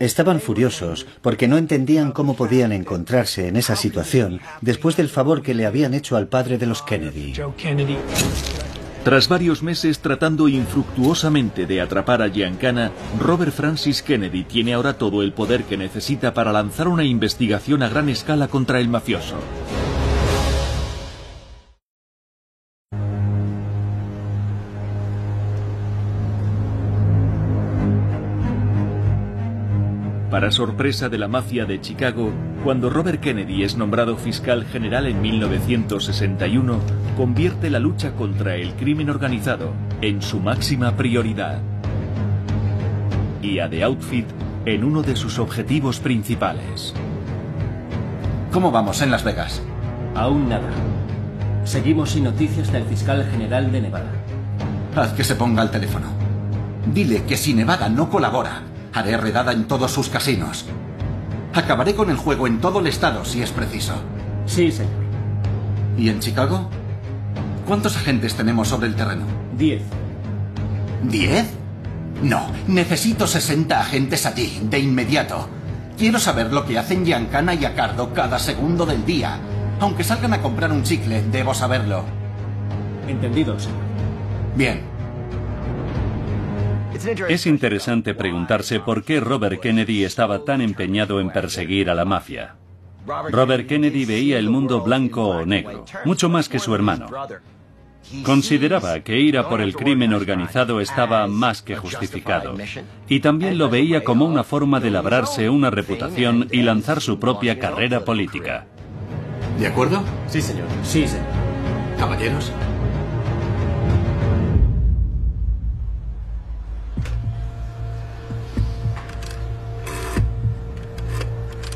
Estaban furiosos porque no entendían cómo podían encontrarse en esa situación después del favor que le habían hecho al padre de los Kennedy. Tras varios meses tratando infructuosamente de atrapar a Giancana, Robert Francis Kennedy tiene ahora todo el poder que necesita para lanzar una investigación a gran escala contra el mafioso. Para sorpresa de la mafia de Chicago, cuando Robert Kennedy es nombrado fiscal general en 1961, convierte la lucha contra el crimen organizado en su máxima prioridad. Y a The Outfit en uno de sus objetivos principales. ¿Cómo vamos en Las Vegas? Aún nada. Seguimos sin noticias del fiscal general de Nevada. Haz que se ponga al teléfono. Dile que si Nevada no colabora, haré redada en todos sus casinos. Acabaré con el juego en todo el estado si es preciso. Sí, señor. ¿Y en Chicago? ¿Cuántos agentes tenemos sobre el terreno? Diez. ¿Diez? No, necesito 60 agentes allí, de inmediato. Quiero saber lo que hacen Giancana y Acardo cada segundo del día. Aunque salgan a comprar un chicle, debo saberlo. Entendido, señor. Bien. Es interesante preguntarse por qué Robert Kennedy estaba tan empeñado en perseguir a la mafia. Robert Kennedy veía el mundo blanco o negro, mucho más que su hermano. Consideraba que ir a por el crimen organizado estaba más que justificado. Y también lo veía como una forma de labrarse una reputación y lanzar su propia carrera política. ¿De acuerdo? Sí, señor. Sí, señor. Caballeros.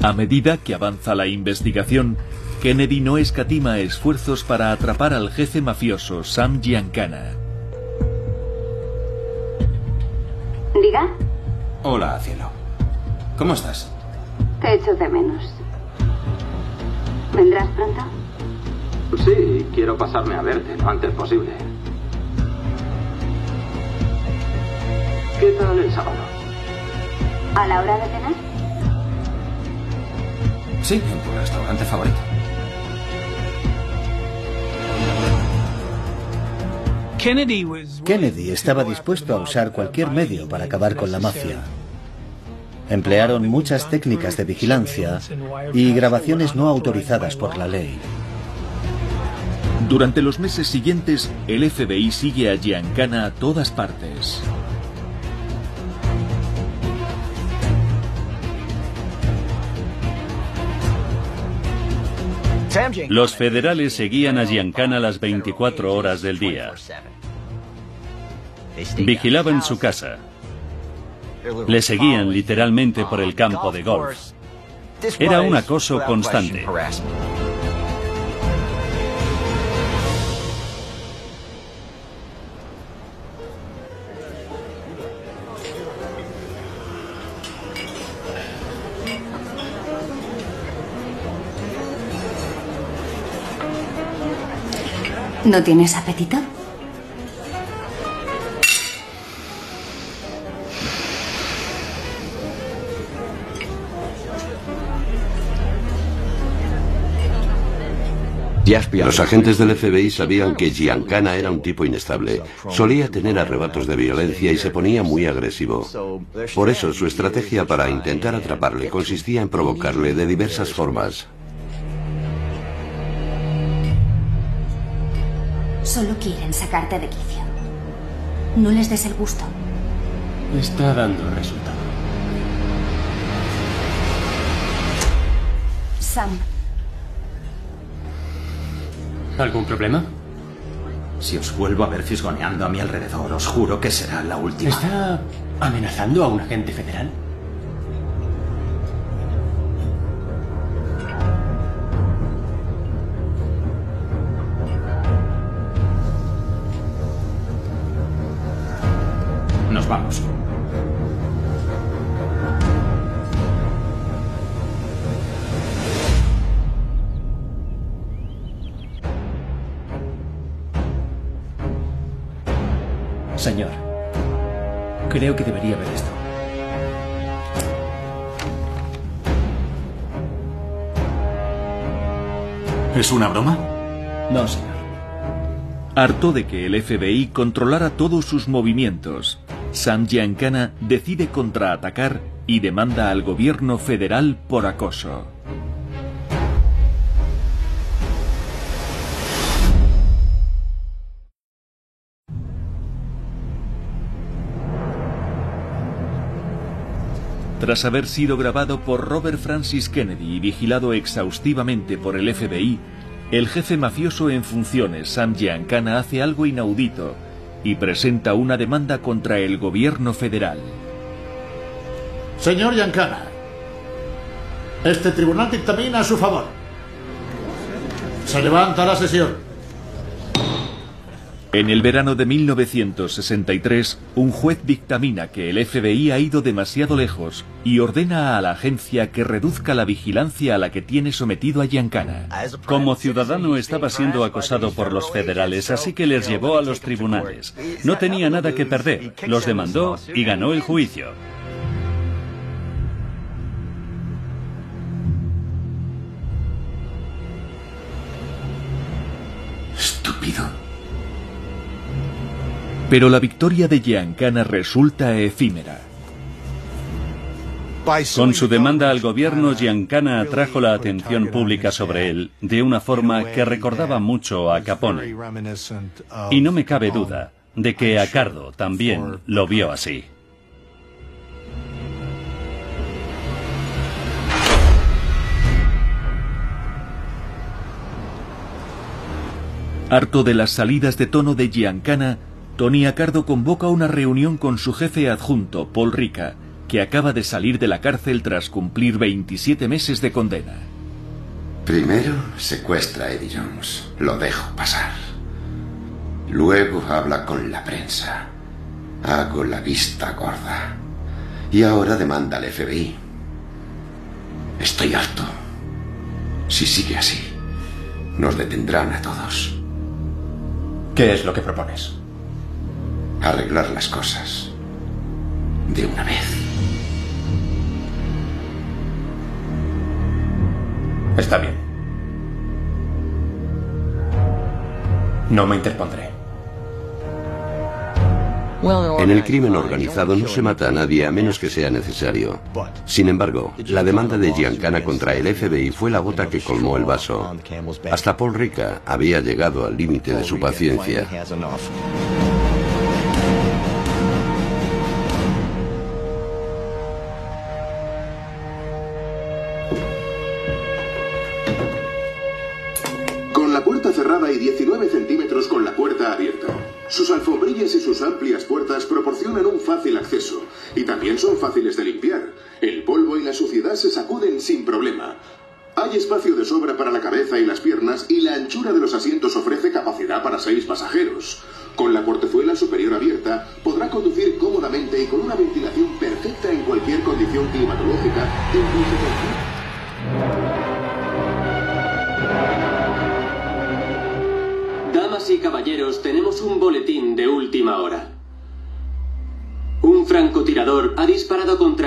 A medida que avanza la investigación, Kennedy no escatima esfuerzos para atrapar al jefe mafioso Sam Giancana. Diga, Hola, cielo. ¿Cómo estás? te echo de menos. ¿Vendrás pronto? Sí, quiero pasarme a verte lo antes posible. ¿Qué tal el sábado? ¿A la hora de cenar? Sí, en tu restaurante favorito. Kennedy estaba dispuesto a usar cualquier medio para acabar con la mafia. Emplearon muchas técnicas de vigilancia y grabaciones no autorizadas por la ley. Durante los meses siguientes, el FBI sigue a Giancana a todas partes. Los federales seguían a Giancana las 24 horas del día. Vigilaban su casa. Le seguían literalmente por el campo de golf. Era un acoso constante. ¿No tienes apetito? Los agentes del FBI sabían que Giancana era un tipo inestable. Solía tener arrebatos de violencia y se ponía muy agresivo. Por eso su estrategia para intentar atraparle consistía en provocarle de diversas formas. Solo quieren sacarte de quicio. No les des el gusto. Está dando resultado. Sam, ¿Algún problema? Si os vuelvo a ver fisgoneando a mi alrededor, os juro que será la última. ¿Está amenazando a un agente federal? ¿Es una broma? No, señor. Harto de que el FBI controlara todos sus movimientos, Sam Giancana decide contraatacar y demanda al gobierno federal por acoso. Tras haber sido grabado por Robert Francis Kennedy y vigilado exhaustivamente por el FBI, el jefe mafioso en funciones, Sam Giancana, hace algo inaudito y presenta una demanda contra el gobierno federal. Señor Yancana, este tribunal dictamina a su favor. Se levanta la sesión. En el verano de 1963, un juez dictamina que el FBI ha ido demasiado lejos y ordena a la agencia que reduzca la vigilancia a la que tiene sometido a Giancana. Como ciudadano estaba siendo acosado por los federales, así que les llevó a los tribunales. No tenía nada que perder, los demandó y ganó el juicio. Pero la victoria de Giancana resulta efímera. Con su demanda al gobierno, Giancana atrajo la atención pública sobre él de una forma que recordaba mucho a Capone. Y no me cabe duda de que Acardo también lo vio así. Harto de las salidas de tono de Giancana, Tony Acardo convoca una reunión con su jefe adjunto, Paul Rica, que acaba de salir de la cárcel tras cumplir 27 meses de condena. Primero secuestra a Eddie Jones. Lo dejo pasar. Luego habla con la prensa. Hago la vista gorda. Y ahora demanda al FBI. Estoy harto. Si sigue así, nos detendrán a todos. ¿Qué es lo que propones? Arreglar las cosas. De una vez. Está bien. No me interpondré. En el crimen organizado no se mata a nadie a menos que sea necesario. Sin embargo, la demanda de Giancana contra el FBI fue la gota que colmó el vaso. Hasta Paul Rica había llegado al límite de su paciencia.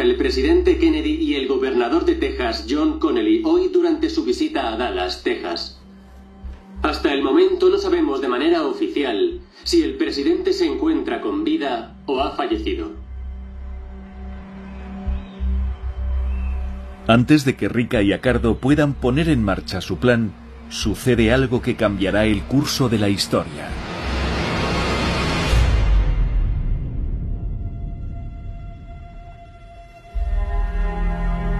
El presidente Kennedy y el gobernador de Texas, John Connolly, hoy durante su visita a Dallas, Texas. Hasta el momento no sabemos de manera oficial si el presidente se encuentra con vida o ha fallecido. Antes de que Rica y Acardo puedan poner en marcha su plan, sucede algo que cambiará el curso de la historia.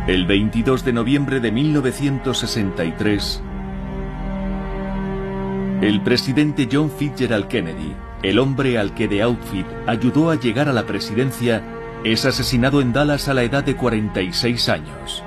El 22 de noviembre de 1963, el presidente John Fitzgerald Kennedy, el hombre al que The Outfit ayudó a llegar a la presidencia, es asesinado en Dallas a la edad de 46 años.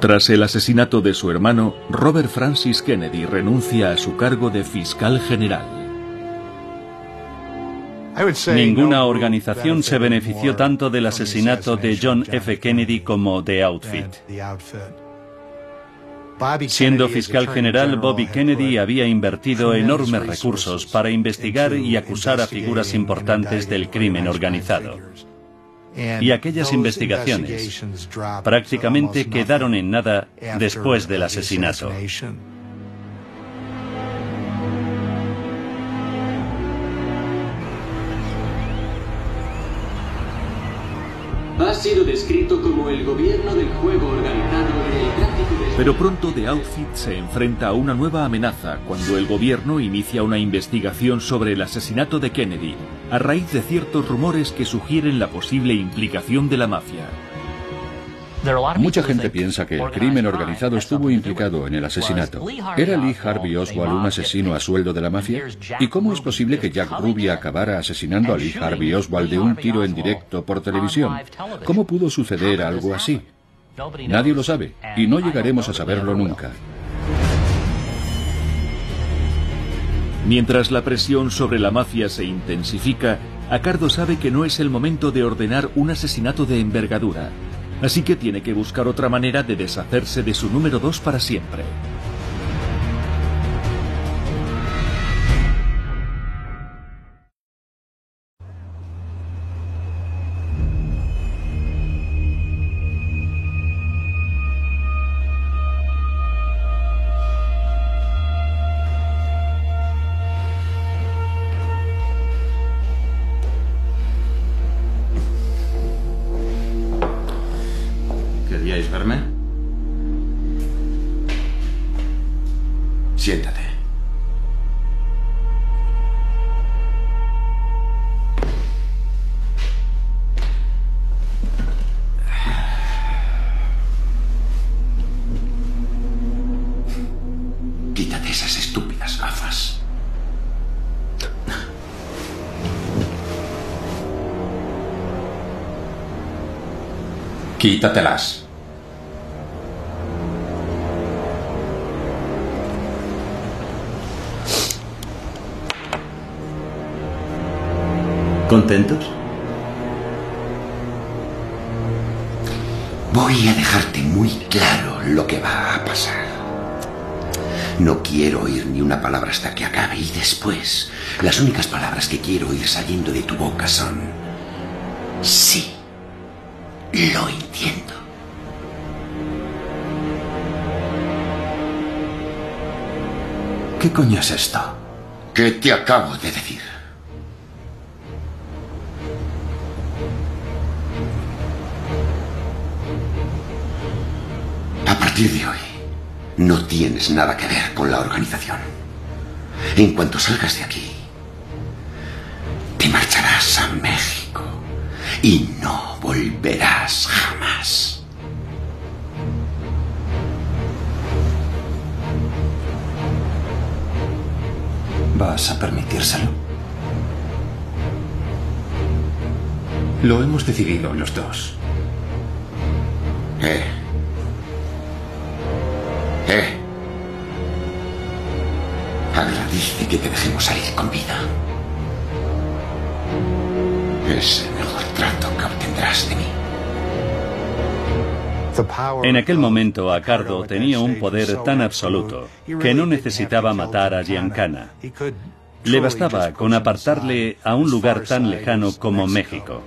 Tras el asesinato de su hermano, Robert Francis Kennedy renuncia a su cargo de fiscal general. Ninguna organización se benefició tanto del asesinato de John F. Kennedy como de Outfit. Siendo fiscal general, Bobby Kennedy había invertido enormes recursos para investigar y acusar a figuras importantes del crimen organizado. Y aquellas investigaciones prácticamente quedaron en nada después del asesinato. Ha sido descrito como el gobierno del juego organizado en el gráfico de... Pero pronto The Outfit se enfrenta a una nueva amenaza cuando el gobierno inicia una investigación sobre el asesinato de Kennedy, a raíz de ciertos rumores que sugieren la posible implicación de la mafia. Mucha gente piensa que el crimen organizado estuvo implicado en el asesinato. ¿Era Lee Harvey Oswald un asesino a sueldo de la mafia? ¿Y cómo es posible que Jack Ruby acabara asesinando a Lee Harvey Oswald de un tiro en directo por televisión? ¿Cómo pudo suceder algo así? Nadie lo sabe y no llegaremos a saberlo nunca. Mientras la presión sobre la mafia se intensifica, Acardo sabe que no es el momento de ordenar un asesinato de envergadura. Así que tiene que buscar otra manera de deshacerse de su número dos para siempre. Quítatelas. ¿Contentos? Voy a dejarte muy claro lo que va a pasar. No quiero oír ni una palabra hasta que acabe y después las únicas palabras que quiero oír saliendo de tu boca son... Sí, lo entiendo. ¿Qué coño es esto? ¿Qué te acabo de decir? A partir de hoy, no tienes nada que ver con la organización. En cuanto salgas de aquí, te marcharás a México y no volverás jamás. ¿Vas a permitírselo? Lo hemos decidido los dos. Eh. Eh. Agradece que te dejemos salir con vida. Es el mejor trato de mí. En aquel momento, Acardo tenía un poder tan absoluto que no necesitaba matar a Giancana. Le bastaba con apartarle a un lugar tan lejano como México.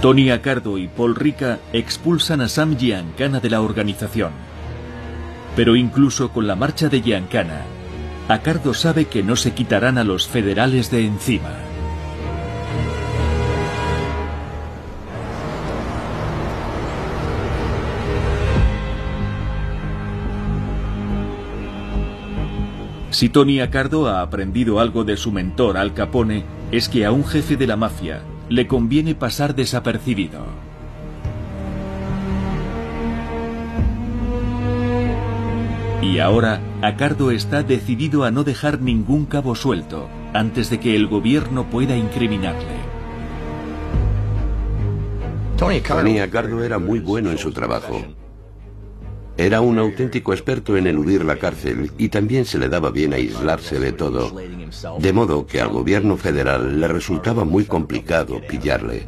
Tony Acardo y Paul Rica expulsan a Sam Giancana de la organización. Pero incluso con la marcha de Giancana, Acardo sabe que no se quitarán a los federales de encima. Si Tony Accardo ha aprendido algo de su mentor Al Capone, es que a un jefe de la mafia le conviene pasar desapercibido. Y ahora, Accardo está decidido a no dejar ningún cabo suelto antes de que el gobierno pueda incriminarle. Tony Accardo era muy bueno en su trabajo. Era un auténtico experto en eludir la cárcel y también se le daba bien aislarse de todo, de modo que al gobierno federal le resultaba muy complicado pillarle.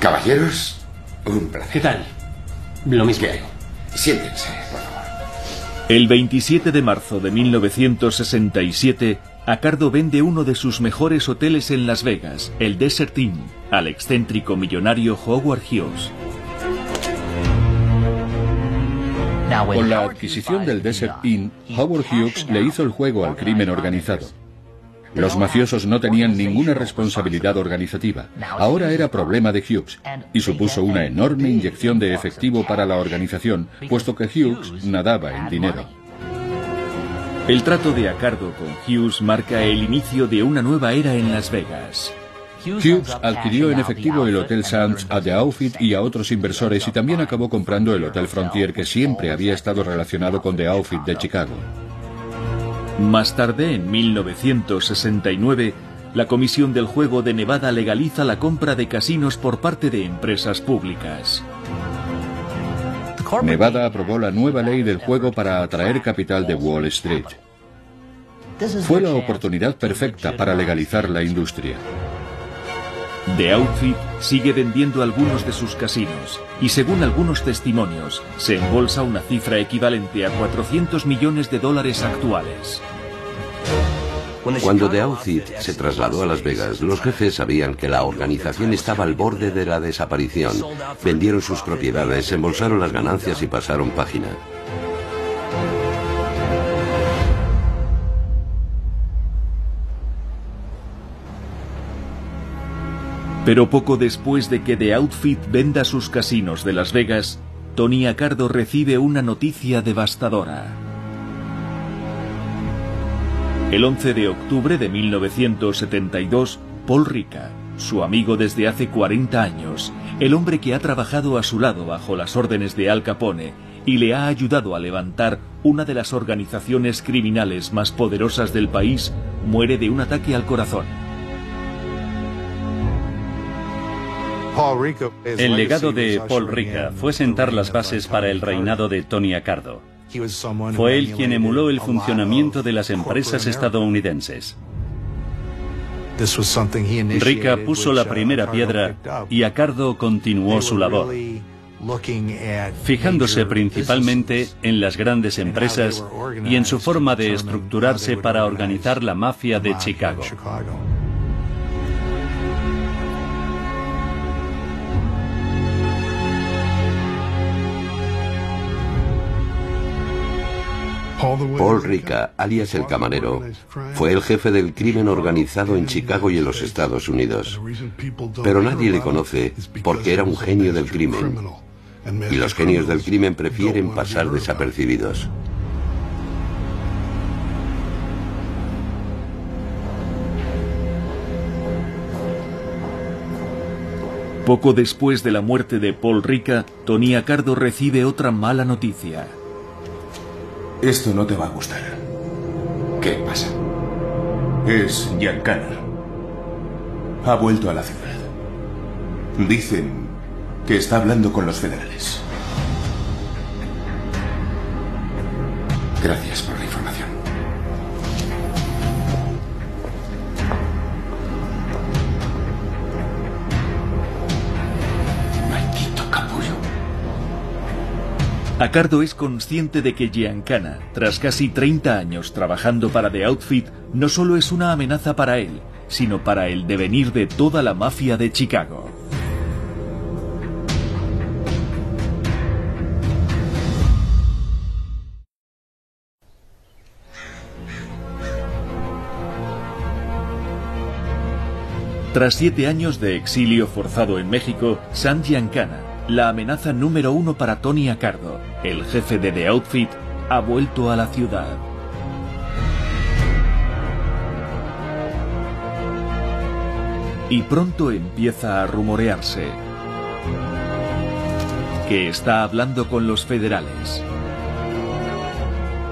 Caballeros, un placer. ¿Qué tal? Lo mismo. Bien. Siéntense. El 27 de marzo de 1967, Accardo vende uno de sus mejores hoteles en Las Vegas, el Desert Inn, al excéntrico millonario Howard Hughes. Con la adquisición del Desert Inn, Howard Hughes le hizo el juego al crimen organizado. Los mafiosos no tenían ninguna responsabilidad organizativa. Ahora era problema de Hughes y supuso una enorme inyección de efectivo para la organización, puesto que Hughes nadaba en dinero. El trato de Accardo con Hughes marca el inicio de una nueva era en Las Vegas. Hughes adquirió en efectivo el Hotel Sands a The Outfit y a otros inversores y también acabó comprando el Hotel Frontier que siempre había estado relacionado con The Outfit de Chicago. Más tarde, en 1969, la Comisión del Juego de Nevada legaliza la compra de casinos por parte de empresas públicas. Nevada aprobó la nueva ley del juego para atraer capital de Wall Street. Fue la oportunidad perfecta para legalizar la industria. The Outfit sigue vendiendo algunos de sus casinos y según algunos testimonios se embolsa una cifra equivalente a 400 millones de dólares actuales. Cuando The Outfit se trasladó a Las Vegas, los jefes sabían que la organización estaba al borde de la desaparición. Vendieron sus propiedades, embolsaron las ganancias y pasaron página. Pero poco después de que The Outfit venda sus casinos de Las Vegas, Tony Accardo recibe una noticia devastadora. El 11 de octubre de 1972, Paul Rica, su amigo desde hace 40 años, el hombre que ha trabajado a su lado bajo las órdenes de Al Capone y le ha ayudado a levantar una de las organizaciones criminales más poderosas del país, muere de un ataque al corazón. El legado de Paul Rica fue sentar las bases para el reinado de Tony Accardo. Fue él quien emuló el funcionamiento de las empresas estadounidenses. Rica puso la primera piedra y Accardo continuó su labor, fijándose principalmente en las grandes empresas y en su forma de estructurarse para organizar la mafia de Chicago. Paul Rica, alias el camarero, fue el jefe del crimen organizado en Chicago y en los Estados Unidos. Pero nadie le conoce porque era un genio del crimen. Y los genios del crimen prefieren pasar desapercibidos. Poco después de la muerte de Paul Rica, Tony Accardo recibe otra mala noticia. Esto no te va a gustar. ¿Qué pasa? Es Giancana. Ha vuelto a la ciudad. Dicen que está hablando con los federales. Gracias por Accardo es consciente de que Giancana, tras casi 30 años trabajando para The Outfit, no solo es una amenaza para él, sino para el devenir de toda la mafia de Chicago. Tras siete años de exilio forzado en México, Sam Giancana, la amenaza número uno para Tony Accardo, el jefe de The Outfit, ha vuelto a la ciudad. Y pronto empieza a rumorearse que está hablando con los federales.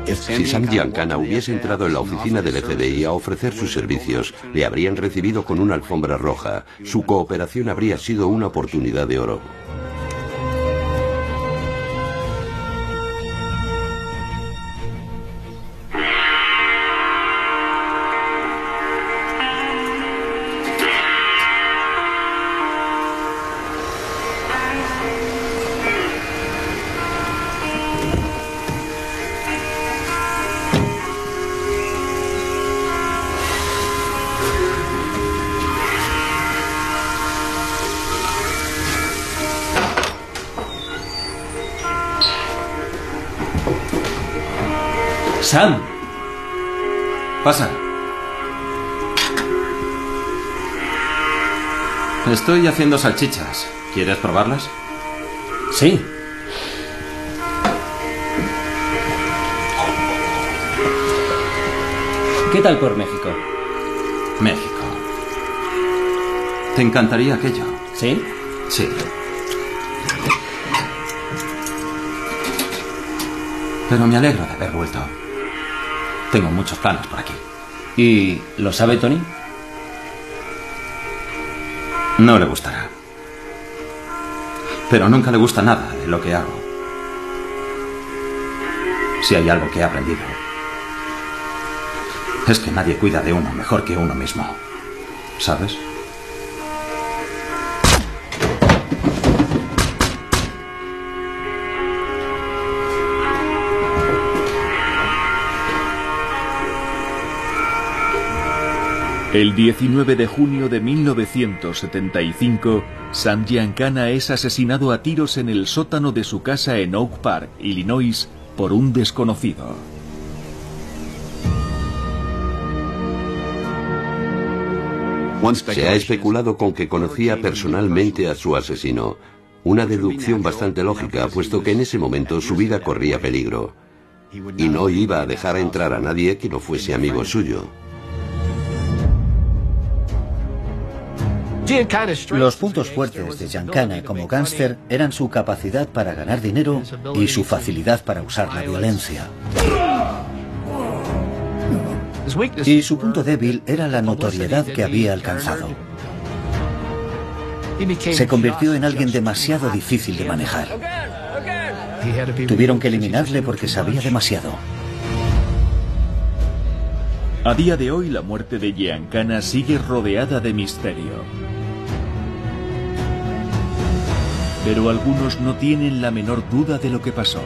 Si Sam Giancana hubiese entrado en la oficina del FBI a ofrecer sus servicios, le habrían recibido con una alfombra roja. Su cooperación habría sido una oportunidad de oro. Sam. Pasa. Estoy haciendo salchichas. ¿Quieres probarlas? Sí. ¿Qué tal por México? México. ¿Te encantaría aquello? ¿Sí? Sí. Pero me alegro de haber vuelto. Tengo muchos planes por aquí. ¿Y lo sabe Tony? No le gustará. Pero nunca le gusta nada de lo que hago. Si hay algo que he aprendido, es que nadie cuida de uno mejor que uno mismo. ¿Sabes? El 19 de junio de 1975, Sam Giancana es asesinado a tiros en el sótano de su casa en Oak Park, Illinois, por un desconocido. Se ha especulado con que conocía personalmente a su asesino. Una deducción bastante lógica, puesto que en ese momento su vida corría peligro. Y no iba a dejar entrar a nadie que no fuese amigo suyo. Los puntos fuertes de Giancana como gángster eran su capacidad para ganar dinero y su facilidad para usar la violencia. Y su punto débil era la notoriedad que había alcanzado. Se convirtió en alguien demasiado difícil de manejar. Tuvieron que eliminarle porque sabía demasiado. A día de hoy la muerte de Giancana sigue rodeada de misterio. Pero algunos no tienen la menor duda de lo que pasó.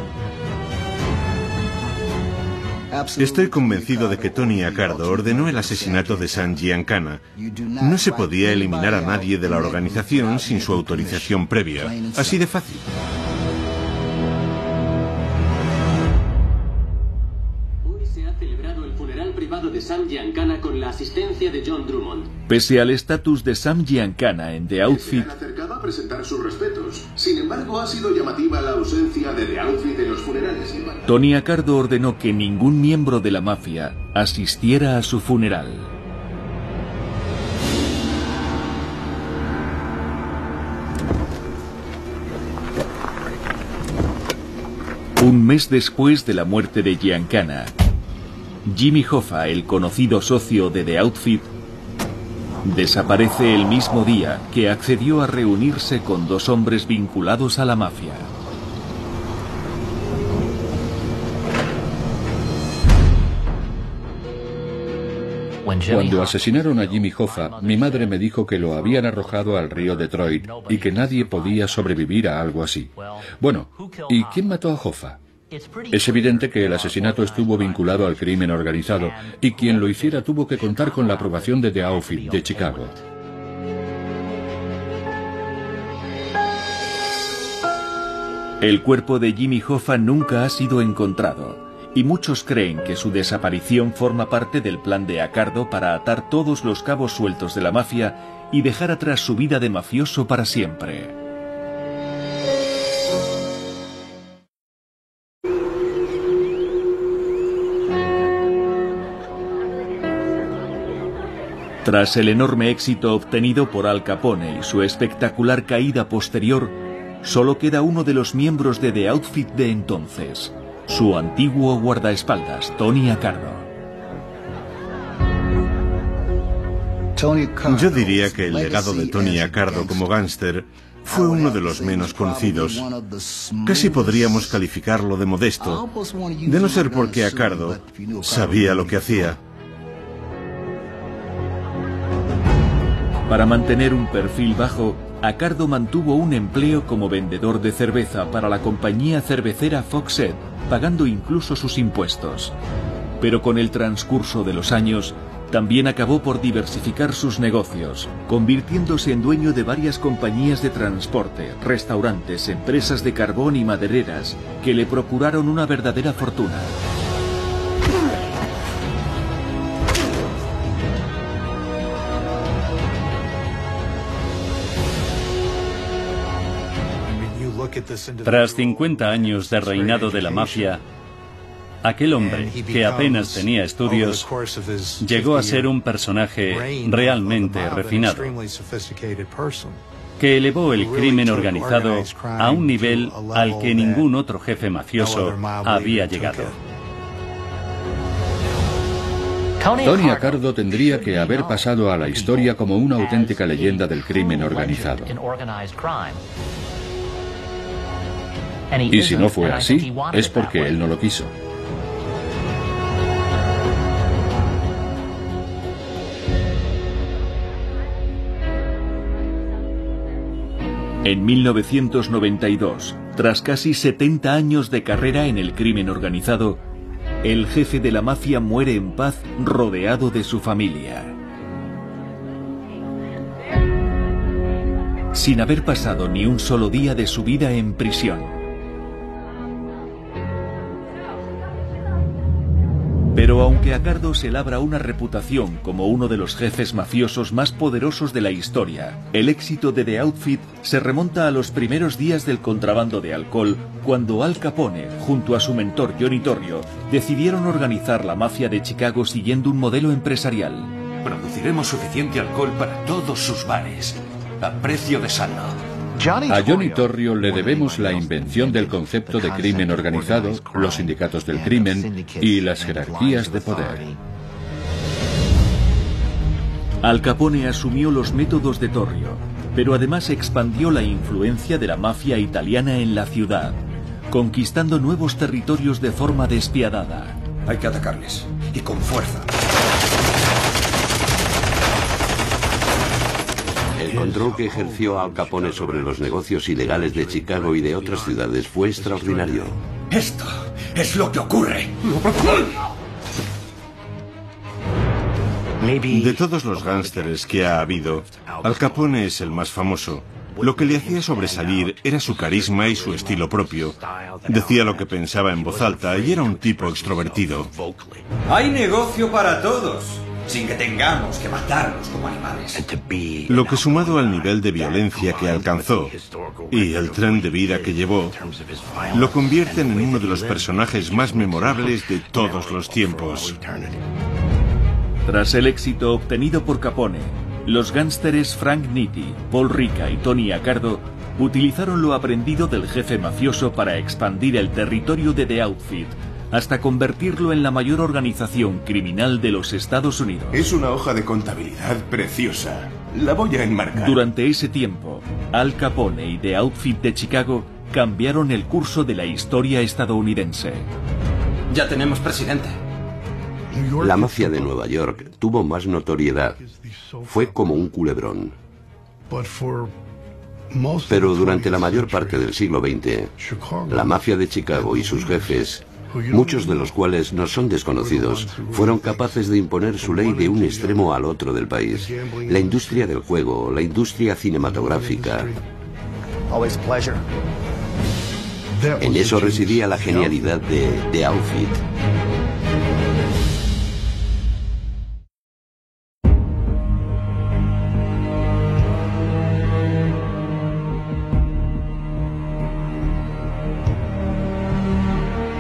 Estoy convencido de que Tony Accardo ordenó el asesinato de San Giancana. No se podía eliminar a nadie de la organización sin su autorización previa. Así de fácil. Sam Giancana con la asistencia de John Drummond. Pese al estatus de Sam Giancana en The Outfit, Se han acercado a presentar sus respetos. Sin embargo, ha sido llamativa la ausencia de The Outfit en los funerales. Tony Accardo ordenó que ningún miembro de la mafia asistiera a su funeral. Un mes después de la muerte de Giancana, Jimmy Hoffa, el conocido socio de The Outfit, desaparece el mismo día que accedió a reunirse con dos hombres vinculados a la mafia. Cuando asesinaron a Jimmy Hoffa, mi madre me dijo que lo habían arrojado al río Detroit y que nadie podía sobrevivir a algo así. Bueno, ¿y quién mató a Hoffa? Es evidente que el asesinato estuvo vinculado al crimen organizado y quien lo hiciera tuvo que contar con la aprobación de The Outfit de Chicago. El cuerpo de Jimmy Hoffa nunca ha sido encontrado y muchos creen que su desaparición forma parte del plan de Acardo para atar todos los cabos sueltos de la mafia y dejar atrás su vida de mafioso para siempre. Tras el enorme éxito obtenido por Al Capone y su espectacular caída posterior, solo queda uno de los miembros de The Outfit de entonces, su antiguo guardaespaldas, Tony Accardo. Yo diría que el legado de Tony Accardo como gángster fue uno de los menos conocidos. Casi podríamos calificarlo de modesto, de no ser porque Accardo sabía lo que hacía. Para mantener un perfil bajo, Accardo mantuvo un empleo como vendedor de cerveza para la compañía cervecera Foxhead, pagando incluso sus impuestos. Pero con el transcurso de los años, también acabó por diversificar sus negocios, convirtiéndose en dueño de varias compañías de transporte, restaurantes, empresas de carbón y madereras, que le procuraron una verdadera fortuna. Tras 50 años de reinado de la mafia, aquel hombre, que apenas tenía estudios, llegó a ser un personaje realmente refinado, que elevó el crimen organizado a un nivel al que ningún otro jefe mafioso había llegado. Tony Accardo tendría que haber pasado a la historia como una auténtica leyenda del crimen organizado. Y si no fue así, es porque él no lo quiso. En 1992, tras casi 70 años de carrera en el crimen organizado, el jefe de la mafia muere en paz rodeado de su familia. Sin haber pasado ni un solo día de su vida en prisión. Pero aunque Accardo se labra una reputación como uno de los jefes mafiosos más poderosos de la historia, el éxito de The Outfit se remonta a los primeros días del contrabando de alcohol, cuando Al Capone, junto a su mentor Johnny Torrio, decidieron organizar la mafia de Chicago siguiendo un modelo empresarial. Produciremos suficiente alcohol para todos sus bares, a precio de sano. A Johnny Torrio le debemos la invención del concepto de crimen organizado, los sindicatos del crimen y las jerarquías de poder. Al Capone asumió los métodos de Torrio, pero además expandió la influencia de la mafia italiana en la ciudad, conquistando nuevos territorios de forma despiadada. Hay que atacarles, y con fuerza. El control que ejerció Al Capone sobre los negocios ilegales de Chicago y de otras ciudades fue extraordinario. Esto es lo que ocurre. De todos los gánsteres que ha habido, Al Capone es el más famoso. Lo que le hacía sobresalir era su carisma y su estilo propio. Decía lo que pensaba en voz alta y era un tipo extrovertido. Hay negocio para todos, sin que tengamos que matarnos como animales. Lo que sumado al nivel de violencia que alcanzó y el tren de vida que llevó, lo convierten en uno de los personajes más memorables de todos los tiempos. Tras el éxito obtenido por Capone, los gánsteres Frank Nitti, Paul Rica y Tony Accardo utilizaron lo aprendido del jefe mafioso para expandir el territorio de The Outfit hasta convertirlo en la mayor organización criminal de los Estados Unidos. Es una hoja de contabilidad preciosa. La voy a enmarcar. Durante ese tiempo, Al Capone y The Outfit de Chicago cambiaron el curso de la historia estadounidense. Ya tenemos presidente. La mafia de Nueva York tuvo más notoriedad. Fue como un culebrón. Pero durante la mayor parte del siglo XX, la mafia de Chicago y sus jefes, muchos de los cuales no son desconocidos, fueron capaces de imponer su ley de un extremo al otro del país. La industria del juego, la industria cinematográfica, En eso residía la genialidad de, de Outfit.